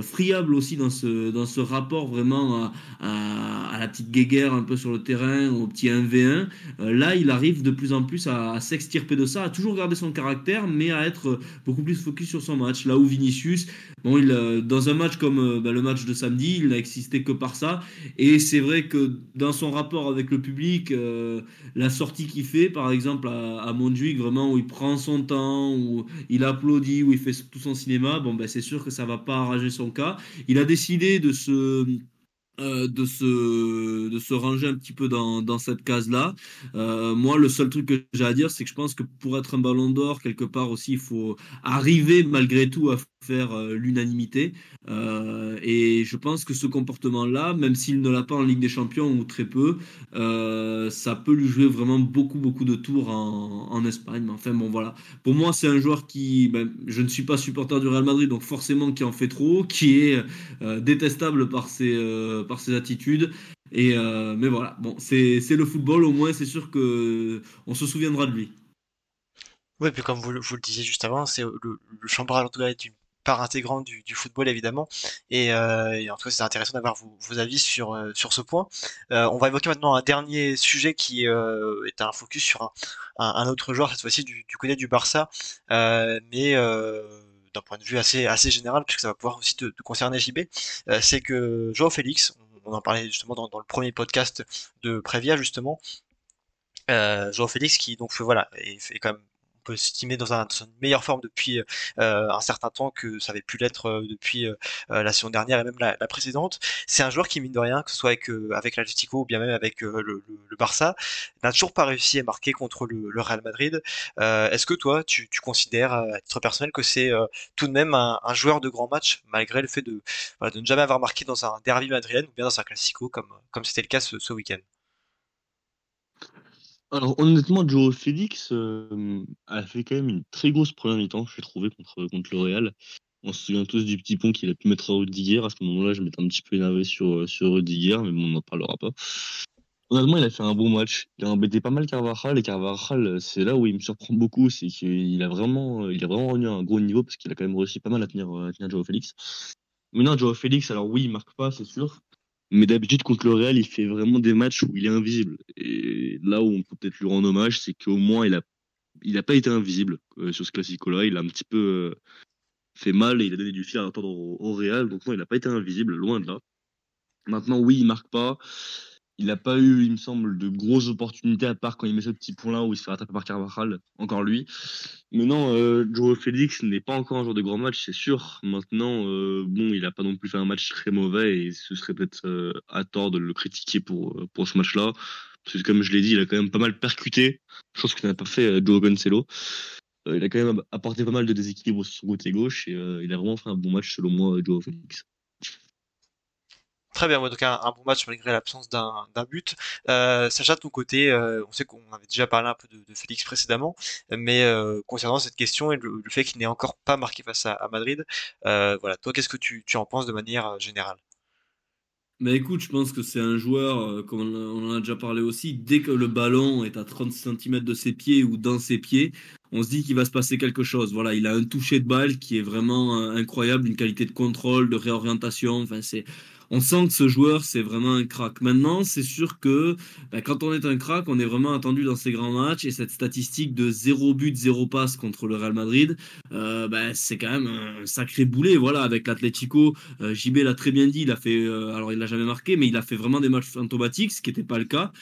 friable aussi dans ce, dans ce rapport vraiment à, la petite guéguerre un peu sur le terrain, au petit 1v1. Euh, là, il arrive de plus en plus à, à s'extirper de ça, à toujours garder son caractère, mais à être beaucoup plus focus sur son match. Là où Vinicius, bon, il, euh, dans un match comme euh, bah, le match de samedi, il n'a existé que par ça. Et c'est vrai que dans son rapport avec le public, euh, la sortie qu'il fait, par exemple à, à Montjuic, vraiment où il prend son temps, où il applaudit, où il fait tout son cinéma, bon, ben, c'est sûr que ça va pas arranger son cas. Il a décidé de se euh, de se de se ranger un petit peu dans, dans cette case là euh, moi le seul truc que j'ai à dire c'est que je pense que pour être un ballon d'or quelque part aussi il faut arriver malgré tout à euh, l'unanimité. Euh, et je pense que ce comportement là même s'il ne l'a pas en Ligue des Champions ou très peu euh, ça peut lui jouer vraiment beaucoup beaucoup de tours en, Espagne. Mais enfin bon voilà. Pour moi c'est un joueur qui ben, je ne suis pas supporter du Real Madrid donc forcément qui en fait trop qui est détestable par ses par ses attitudes. Et mais voilà. Bon c'est le football au moins c'est sûr que on se souviendra de lui. Oui, puis comme vous, vous le disiez juste avant, c'est le, le tout cas est une part intégrante du, football évidemment. Et, euh, et en tout cas, c'est intéressant d'avoir vos, avis sur, euh, sur ce point. Euh, on va évoquer maintenant un dernier sujet qui euh, est un focus sur un, un, autre joueur, cette fois-ci du, côté du Barça, mais d'un point de vue assez, assez général, puisque ça va pouvoir aussi te, concerner JB. C'est que Joao Félix, on, en parlait justement dans, le premier podcast de Prévia justement, euh, Joao Félix qui donc voilà est, est quand même peut s'estimer dans, dans une meilleure forme depuis euh, un certain temps que ça avait pu l'être euh, depuis euh, la saison dernière et même la, précédente. C'est un joueur qui mine de rien, que ce soit avec euh, avec l'Atlético ou bien même avec euh, le, Barça, n'a toujours pas réussi à marquer contre le, Real Madrid. Euh, Est-ce que toi, tu, considères à titre personnel que c'est euh, tout de même un, joueur de grand match malgré le fait de, ne jamais avoir marqué dans un derby madrilène ou bien dans un classico comme c'était le cas ce week-end? Alors honnêtement, Joe Félix euh, a fait quand même une très grosse première mi-temps, je l'ai trouvé contre, contre le. On se souvient tous du petit pont qu'il a pu mettre à Rudiger. À ce moment-là, je m'étais un petit peu énervé sur, sur Rudiger, mais on n'en parlera pas. Honnêtement, il a fait un bon match. Il a embêté pas mal Carvajal, et Carvajal, c'est là où il me surprend beaucoup, c'est qu'il a vraiment, il a vraiment un gros niveau parce qu'il a quand même réussi pas mal à tenir, à tenir Joe Félix. Maintenant, Joe Félix, alors oui, il marque pas, c'est sûr. Mais d'habitude, contre le Real, il fait vraiment des matchs où il est invisible. Et là où on peut peut-être lui rendre hommage, c'est qu'au moins, il a, il a pas été invisible euh, sur ce classico-là. Il a un petit peu euh, fait mal et il a donné du fil à attendre au, au Real. Donc non, il n'a pas été invisible, loin de là. Maintenant, oui, il marque pas. Il n'a pas eu, il me semble, de grosses opportunités à part quand il met ce petit point-là où il se fait rattraper par Carvajal, encore lui. Mais non, euh, Joe Félix n'est pas encore un joueur de grand match, c'est sûr. Maintenant, euh, bon, il n'a pas non plus fait un match très mauvais et ce serait peut-être euh, à tort de le critiquer pour, pour ce match-là. Parce que comme je l'ai dit, il a quand même pas mal percuté, chose que n'a pas fait euh, Joe Cancelo. Euh, il a quand même apporté pas mal de déséquilibre sur son côté gauche et euh, il a vraiment fait un bon match selon moi, Joe Félix. Très bien, donc un, un, bon match malgré l'absence d'un but. Euh, Sacha, de ton côté, euh, on sait qu'on avait déjà parlé un peu de, Félix précédemment, mais euh, concernant cette question et le, fait qu'il n'ait encore pas marqué face à, Madrid, voilà, toi, qu'est-ce que tu, en penses de manière générale? Mais écoute, je pense que c'est un joueur, comme on en a déjà parlé aussi, dès que le ballon est à 30 cm de ses pieds ou dans ses pieds, on se dit qu'il va se passer quelque chose. Voilà, il a un toucher de balle qui est vraiment incroyable, une qualité de contrôle, de réorientation. Enfin, c'est on sent que ce joueur, c'est vraiment un crack. Maintenant, c'est sûr que bah, quand on est un crack, on est vraiment attendu dans ces grands matchs. Et cette statistique de 0 but, 0 passe contre le Real Madrid, euh, bah, c'est quand même un sacré boulet. Voilà, avec l'Atlético, euh, JB l'a très bien dit, il a fait, euh, alors il l'a jamais marqué, mais il a fait vraiment des matchs fantomatiques, ce qui n'était pas le cas.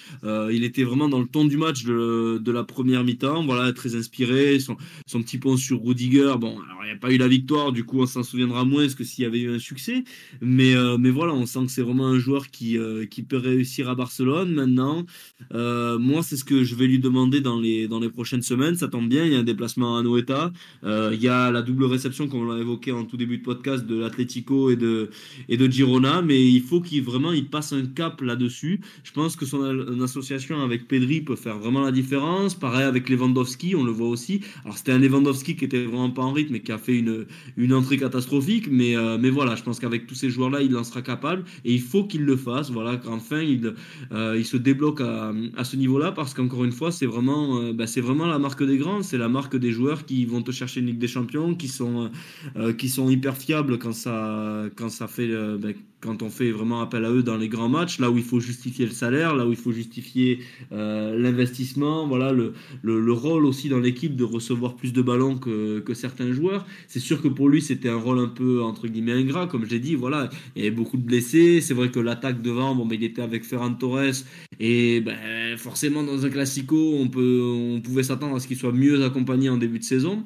Il était vraiment dans le ton du match de, la première mi-temps, voilà, très inspiré, son, petit pont sur Rudiger. Bon, alors il n'y a pas eu la victoire, du coup on s'en souviendra moins que s'il y avait eu un succès. Mais, mais voilà, on sent que c'est vraiment un joueur qui, euh, qui peut réussir à Barcelone maintenant. Euh, moi, c'est ce que je vais lui demander dans les, dans les prochaines semaines. Ça tombe bien, il y a un déplacement à Noeta. Euh, il y a la double réception, comme on l'a évoqué en tout début de podcast, de l'Atlético et de, et de Girona. Mais il faut qu'il vraiment il passe un cap là-dessus. Je pense que son association avec Pedri peut faire vraiment la différence. Pareil avec Lewandowski, on le voit aussi. Alors c'était un Lewandowski qui était vraiment pas en rythme et qui a fait une, une entrée catastrophique. Mais, mais voilà, je pense qu'avec tous ces joueurs-là, il en sera capable. Et il faut qu'il le fasse. Voilà, qu'enfin il, euh, il se débloque à, à ce niveau-là. Parce qu'encore une fois, c'est vraiment, euh, bah, c'est vraiment la marque des grands. C'est la marque des joueurs qui vont te chercher une Ligue des Champions, qui sont, euh, qui sont hyper fiables quand ça, quand ça fait, bah, quand on fait vraiment appel à eux dans les grands matchs, là où il faut justifier le salaire, là où il faut justifier euh, l'investissement, voilà le, le, le rôle aussi dans l'équipe de recevoir plus de ballons que, que certains joueurs. C'est sûr que pour lui c'était un rôle un peu entre guillemets ingrat, comme je l'ai dit, voilà, il y avait beaucoup de blessés. C'est vrai que l'attaque devant, bon, ben, il était avec Ferran Torres et ben, forcément dans un classico, on peut, on pouvait s'attendre à ce qu'il soit mieux accompagné en début de saison.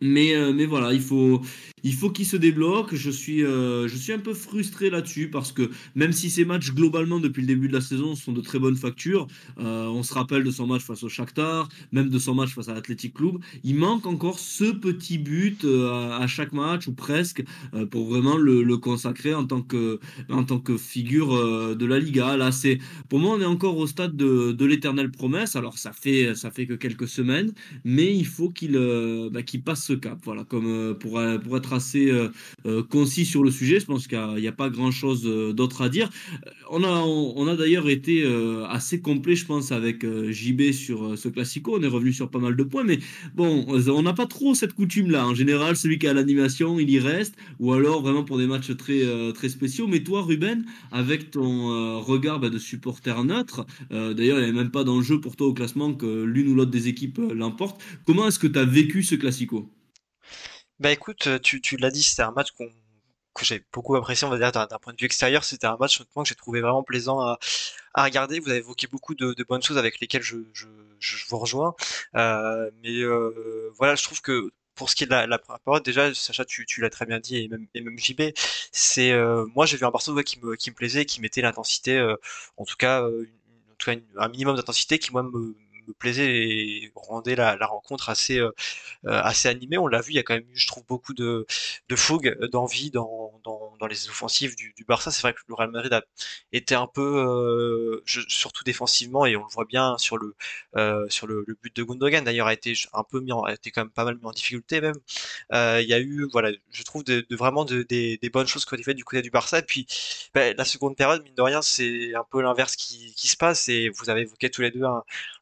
Mais, euh, mais voilà, il faut, il faut qu'il se débloque. Je suis, euh, je suis un peu frustré là-dessus parce que même si ces matchs globalement depuis le début de la saison sont de très bonnes factures, euh, on se rappelle de son match face au Shakhtar, même de son match face à l'Athletic Club, il manque encore ce petit but euh, à, chaque match ou presque pour vraiment le, consacrer en tant que, en tant que figure de la Liga. Là, c'est, pour moi, on est encore au stade de, l'éternelle promesse. Alors ça fait, ça fait que quelques semaines, mais il faut qu'il, bah, passe ce cap. Voilà, comme pour, pour être assez euh, euh, concis sur le sujet, je pense qu'il n'y a, pas grand chose d'autre à dire. Euh, On a, a d'ailleurs été euh, assez complet, je pense, avec euh, JB sur euh, ce classico. On est revenu sur pas mal de points, mais bon, on n'a pas trop cette coutume-là. En général, celui qui a l'animation, il y reste, ou alors vraiment pour des matchs très, euh, spéciaux. Mais toi, Ruben, avec ton euh, regard bah, de supporter neutre, euh, d'ailleurs, il n'y avait même pas d'enjeu pour toi au classement que l'une ou l'autre des équipes euh, l'emporte. Comment est-ce que tu as vécu ce classico? Bah écoute, euh, tu, tu l'as dit, c'était un match qu'on que j'ai beaucoup apprécié, on va dire, d'un point de vue extérieur. C'était un match honnêtement, que j'ai trouvé vraiment plaisant à, à regarder. Vous avez évoqué beaucoup de, de bonnes choses avec lesquelles je, je, je vous rejoins. Euh, mais euh, voilà, je trouve que pour ce qui est de la, la première période, déjà, Sacha, tu, tu l'as très bien dit, et même, et même JB, c'est euh, moi j'ai vu un Barcelone ouais, qui me, qui me plaisait, qui mettait l'intensité, euh, en tout cas, euh, une- en tout cas un minimum d'intensité qui moi me, me plaisait et rendait la, rencontre assez euh, euh, assez animée. On l'a vu, il y a quand même eu, je trouve, beaucoup de, de fougue, d'envie dans, dans, dans les offensives du, du Barça. C'est vrai que le Real Madrid a été un peu, euh, surtout défensivement, et on le voit bien sur le euh, sur le, but de Gundogan. D'ailleurs, a été un peu mis, en, a été quand même pas mal mis en difficulté même. Euh, il y a eu, voilà, je trouve de, vraiment de- des, bonnes choses qui ont été faites du côté du Barça. Et puis ben, la seconde période, mine de rien, c'est un peu l'inverse qui, qui se passe. Et vous avez évoqué tous les deux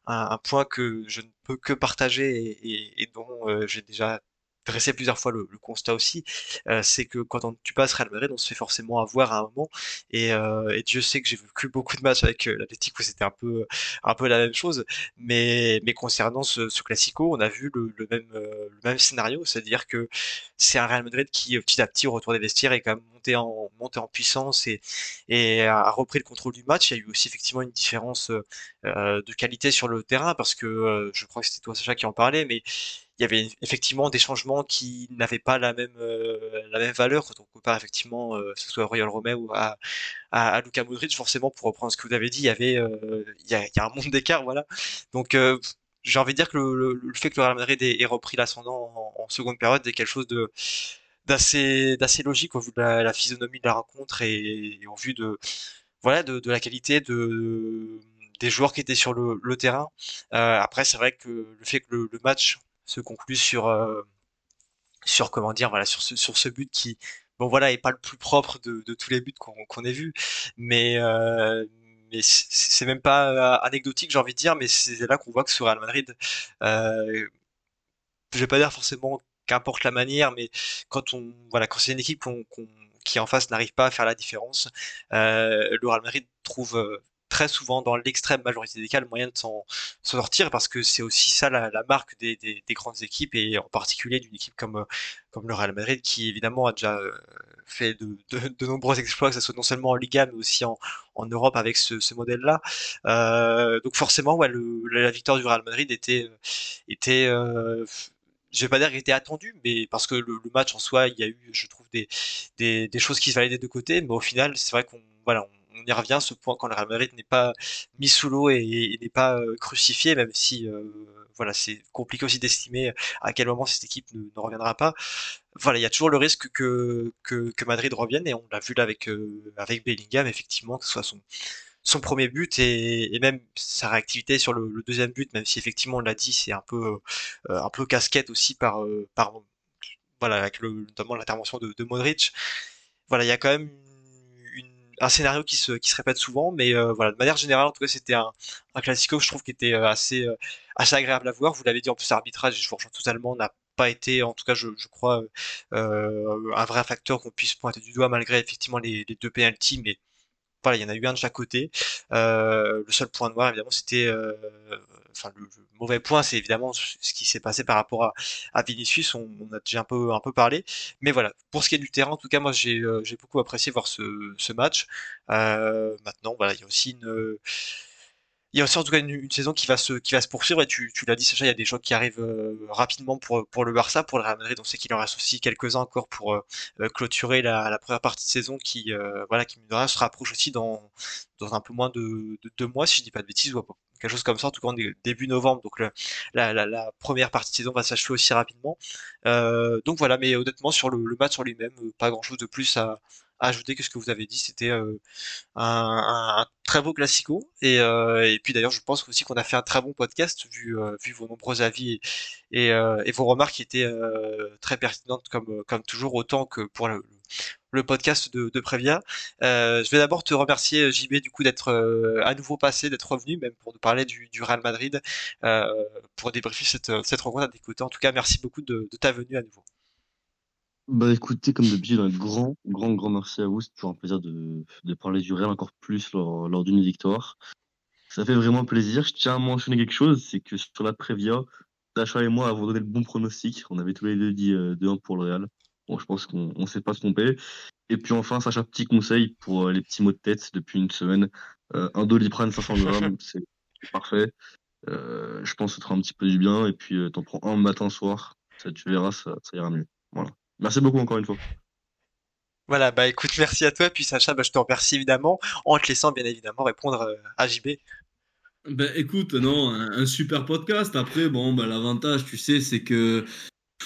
un, point que je ne peux que partager et dont euh, j'ai déjà dressé plusieurs fois le, constat aussi, euh, c'est que quand on, tu passes Real Madrid, on se fait forcément avoir à un moment. Et, euh, et Dieu sait que j'ai vécu beaucoup de matchs avec euh, l'Atlético où c'était un peu, un peu la même chose. Mais, concernant ce, ce classico, on a vu le, le même, euh, le même scénario, c'est-à-dire que c'est un Real Madrid qui, petit à petit, au retour des vestiaires, est quand même monté en, puissance et, a repris le contrôle du match. Il y a eu aussi effectivement une différence de qualité sur le terrain parce que je crois que c'était toi Sacha qui en parlait, mais il y avait effectivement des changements qui n'avaient pas la même euh, la même valeur quand on compare effectivement euh, que ce soit Royal Romeo ou à, à, à Luka Modric forcément pour reprendre ce que vous avez dit il y avait euh, il y, a, un monde d'écart voilà donc j'ai envie de dire que le, fait que le Real Madrid ait, repris l'ascendant en, seconde période est quelque chose de d'assez d'assez logique au vu de la, physionomie de la rencontre et, au vu de voilà de, la qualité de des joueurs qui étaient sur le, terrain. Après, c'est vrai que le fait que le match se conclut sur euh, sur comment dire voilà sur ce sur ce but qui bon voilà est pas le plus propre de, de tous les buts qu'on qu'on ait vus, mais euh, mais c'est même pas anecdotique j'ai envie de dire, mais c'est là qu'on voit que sur Real Madrid, euh, je vais pas dire forcément qu'importe la manière, mais quand on voilà quand c'est une équipe qui en face n'arrive pas à faire la différence. le Real Madrid trouve très souvent dans l'extrême majorité des cas le moyen de s'en sortir parce que c'est aussi ça la, marque des, grandes équipes et en particulier d'une équipe comme le Real Madrid qui évidemment a déjà fait de, de, nombreux exploits que ce soit non seulement en Liga mais aussi en, Europe avec ce, modèle-là. Euh, donc forcément, ouais, la victoire du Real Madrid était était euh, je vais pas dire qu'il était attendu, mais parce que le, match en soi, il y a eu, je trouve, des choses qui se valaient des deux côtés, mais au final, c'est vrai qu'on voilà, on y revient, ce point quand le Real Madrid n'est pas mis sous l'eau et, n'est pas euh, crucifié, même si euh, voilà, c'est compliqué aussi d'estimer à quel moment cette équipe ne, reviendra pas. Voilà, il y a toujours le risque que, que, Madrid revienne, et on l'a vu là avec, euh, avec Bellingham, effectivement, que ce soit son, son premier but et, même sa réactivité sur le, deuxième but, même si effectivement on l'a dit, c'est un peu un peu casquette aussi par par voilà avec notamment l'intervention de, de Modric. Voilà, il y a quand même un scénario qui se, qui se répète souvent, mais euh, voilà, de manière générale, en tout cas, c'était un, un classico, je trouve, qui était euh, assez, euh, assez agréable à voir. Vous l'avez dit, en plus, l'arbitrage, je vous rejoins totalement, n'a pas été, en tout cas, je, je crois, un vrai facteur qu'on puisse pointer du doigt, malgré effectivement les, deux penalties, mais voilà, il y en a eu un de chaque côté. le seul point noir, évidemment, c'était enfin le, mauvais point, c'est évidemment ce qui s'est passé par rapport à, à Vinicius. On, a déjà un peu un peu parlé, mais voilà. Pour ce qui est du terrain, en tout cas, moi j'ai euh, beaucoup apprécié voir ce, ce match. Euh, maintenant, voilà, il y a aussi une il y a aussi en tout cas une, saison qui va se qui va se poursuivre et tu, tu l'as dit Sacha il y a des choses qui arrivent euh, rapidement pour pour le Barça pour le Real Madrid on sait qu'il en reste aussi quelques uns encore pour euh, clôturer la, première partie de saison qui voilà qui se rapproche aussi dans dans un peu moins de, de deux mois si je dis pas de bêtises ou quelque chose comme ça, en tout cas début novembre. Donc la, première partie de saison va s'achever aussi rapidement. Euh, donc voilà, mais honnêtement sur le, le match en lui-même, euh, pas grand-chose de plus à, ajouter que ce que vous avez dit. C'était euh, un, très beau classico. Et, euh, et puis d'ailleurs, je pense aussi qu'on a fait un très bon podcast vu, euh, vos nombreux avis et, vos remarques qui étaient très pertinentes comme, toujours, autant que pour le, podcast de, de Prévia. Je vais d'abord te remercier JB du coup d'être à nouveau passé, d'être revenu même pour nous parler du, Real Madrid, pour débriefer cette, rencontre à tes côtés. En tout cas, merci beaucoup de ta venue à nouveau. Bah écoutez, comme d'habitude, un grand, grand, grand merci à vous. C'est toujours un plaisir de, de parler du Real encore plus lors, lors d'une victoire. Ça fait vraiment plaisir. Je tiens à mentionner quelque chose, c'est que sur la Prévia, Sacha et moi avons donné le bon pronostic. On avait tous les deux dit 2-1 pour le Real. Bon, je pense qu'on ne s'est pas trompé. Et puis enfin, Sacha, petit conseil pour euh, les petits mots de tête depuis une semaine. Euh, un doliprane 500 grammes, c'est parfait. Euh, je pense que ça te fera un petit peu du bien. Et puis, euh, t'en prends un matin, soir. Ça, tu verras, ça, ça ira mieux. Voilà. Merci beaucoup encore une fois. Voilà, bah écoute, merci à toi. Puis Sacha, bah, je te remercie évidemment, en te laissant bien évidemment répondre euh, à JB. Ben écoute, non, un, un super podcast. Après, bon, bah, l'avantage, tu sais, c'est que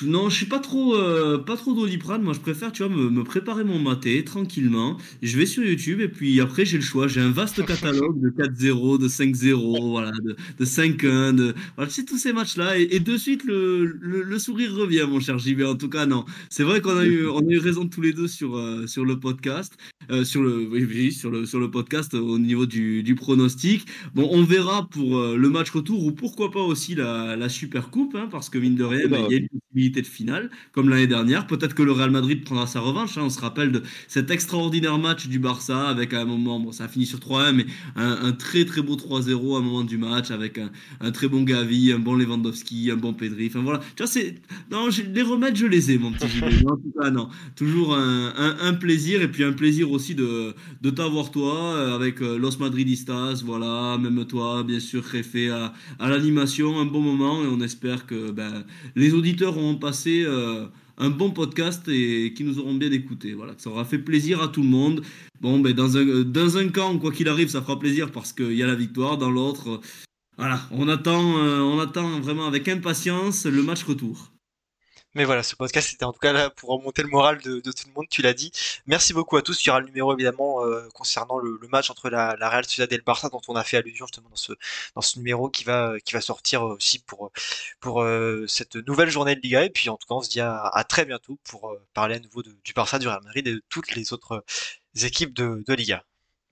non, je suis pas trop, euh, pas trop doliprane. Moi, je préfère, tu vois, me, me, préparer mon maté tranquillement. Je vais sur YouTube et puis après, j'ai le choix. J'ai un vaste catalogue de 4-0, de 5-0, voilà, de, de 5-1, de, voilà, tu sais, tous ces matchs-là. Et, et, de suite, le, le, le, sourire revient, mon cher JB. En tout cas, non. C'est vrai qu'on a eu, on a eu raison tous les deux sur, euh, sur le podcast, euh, sur le, oui, oui, sur le, sur le podcast au niveau du, du pronostic. Bon, on verra pour euh, le match retour ou pourquoi pas aussi la, la super coupe, hein, parce que mine de rien, bah, il y a une de finale, comme l'année dernière. Peut-être que le Real Madrid prendra sa revanche. Hein. On se rappelle de cet extraordinaire match du Barça avec un moment, bon, ça a fini sur 3-1, mais un, très très beau 3-0 à un moment du match avec un, très bon Gavi, un bon Lewandowski, un bon Pedri. Enfin voilà, tu vois, c'est. Non, les remèdes, je les ai, mon petit Gilles. Toujours un, plaisir et puis un plaisir aussi de, de t'avoir toi euh, avec euh, Los Madridistas, voilà, même toi, bien sûr, Réfé à, à l'animation, un bon moment et on espère que ben, les auditeurs ont passé euh, un bon podcast et qui nous auront bien écouté. Voilà, ça aura fait plaisir à tout le monde. Bon, ben dans un, un camp, quoi qu'il arrive, ça fera plaisir parce qu'il y a la victoire. Dans l'autre, euh, on attend vraiment avec impatience le match retour. Mais voilà, ce podcast était en tout cas là pour remonter le moral de, de tout le monde, tu l'as dit. Merci beaucoup à tous. Il y aura le numéro évidemment euh, concernant le, le, match entre la, la Real Sociedad et le Barça dont on a fait allusion justement dans ce, dans ce numéro qui va, qui va sortir aussi pour, pour euh, cette nouvelle journée de Liga. Et puis en tout cas, on se dit à, à très bientôt pour euh, parler à nouveau de, du Barça, du Real Madrid et de toutes les autres équipes de, de Liga.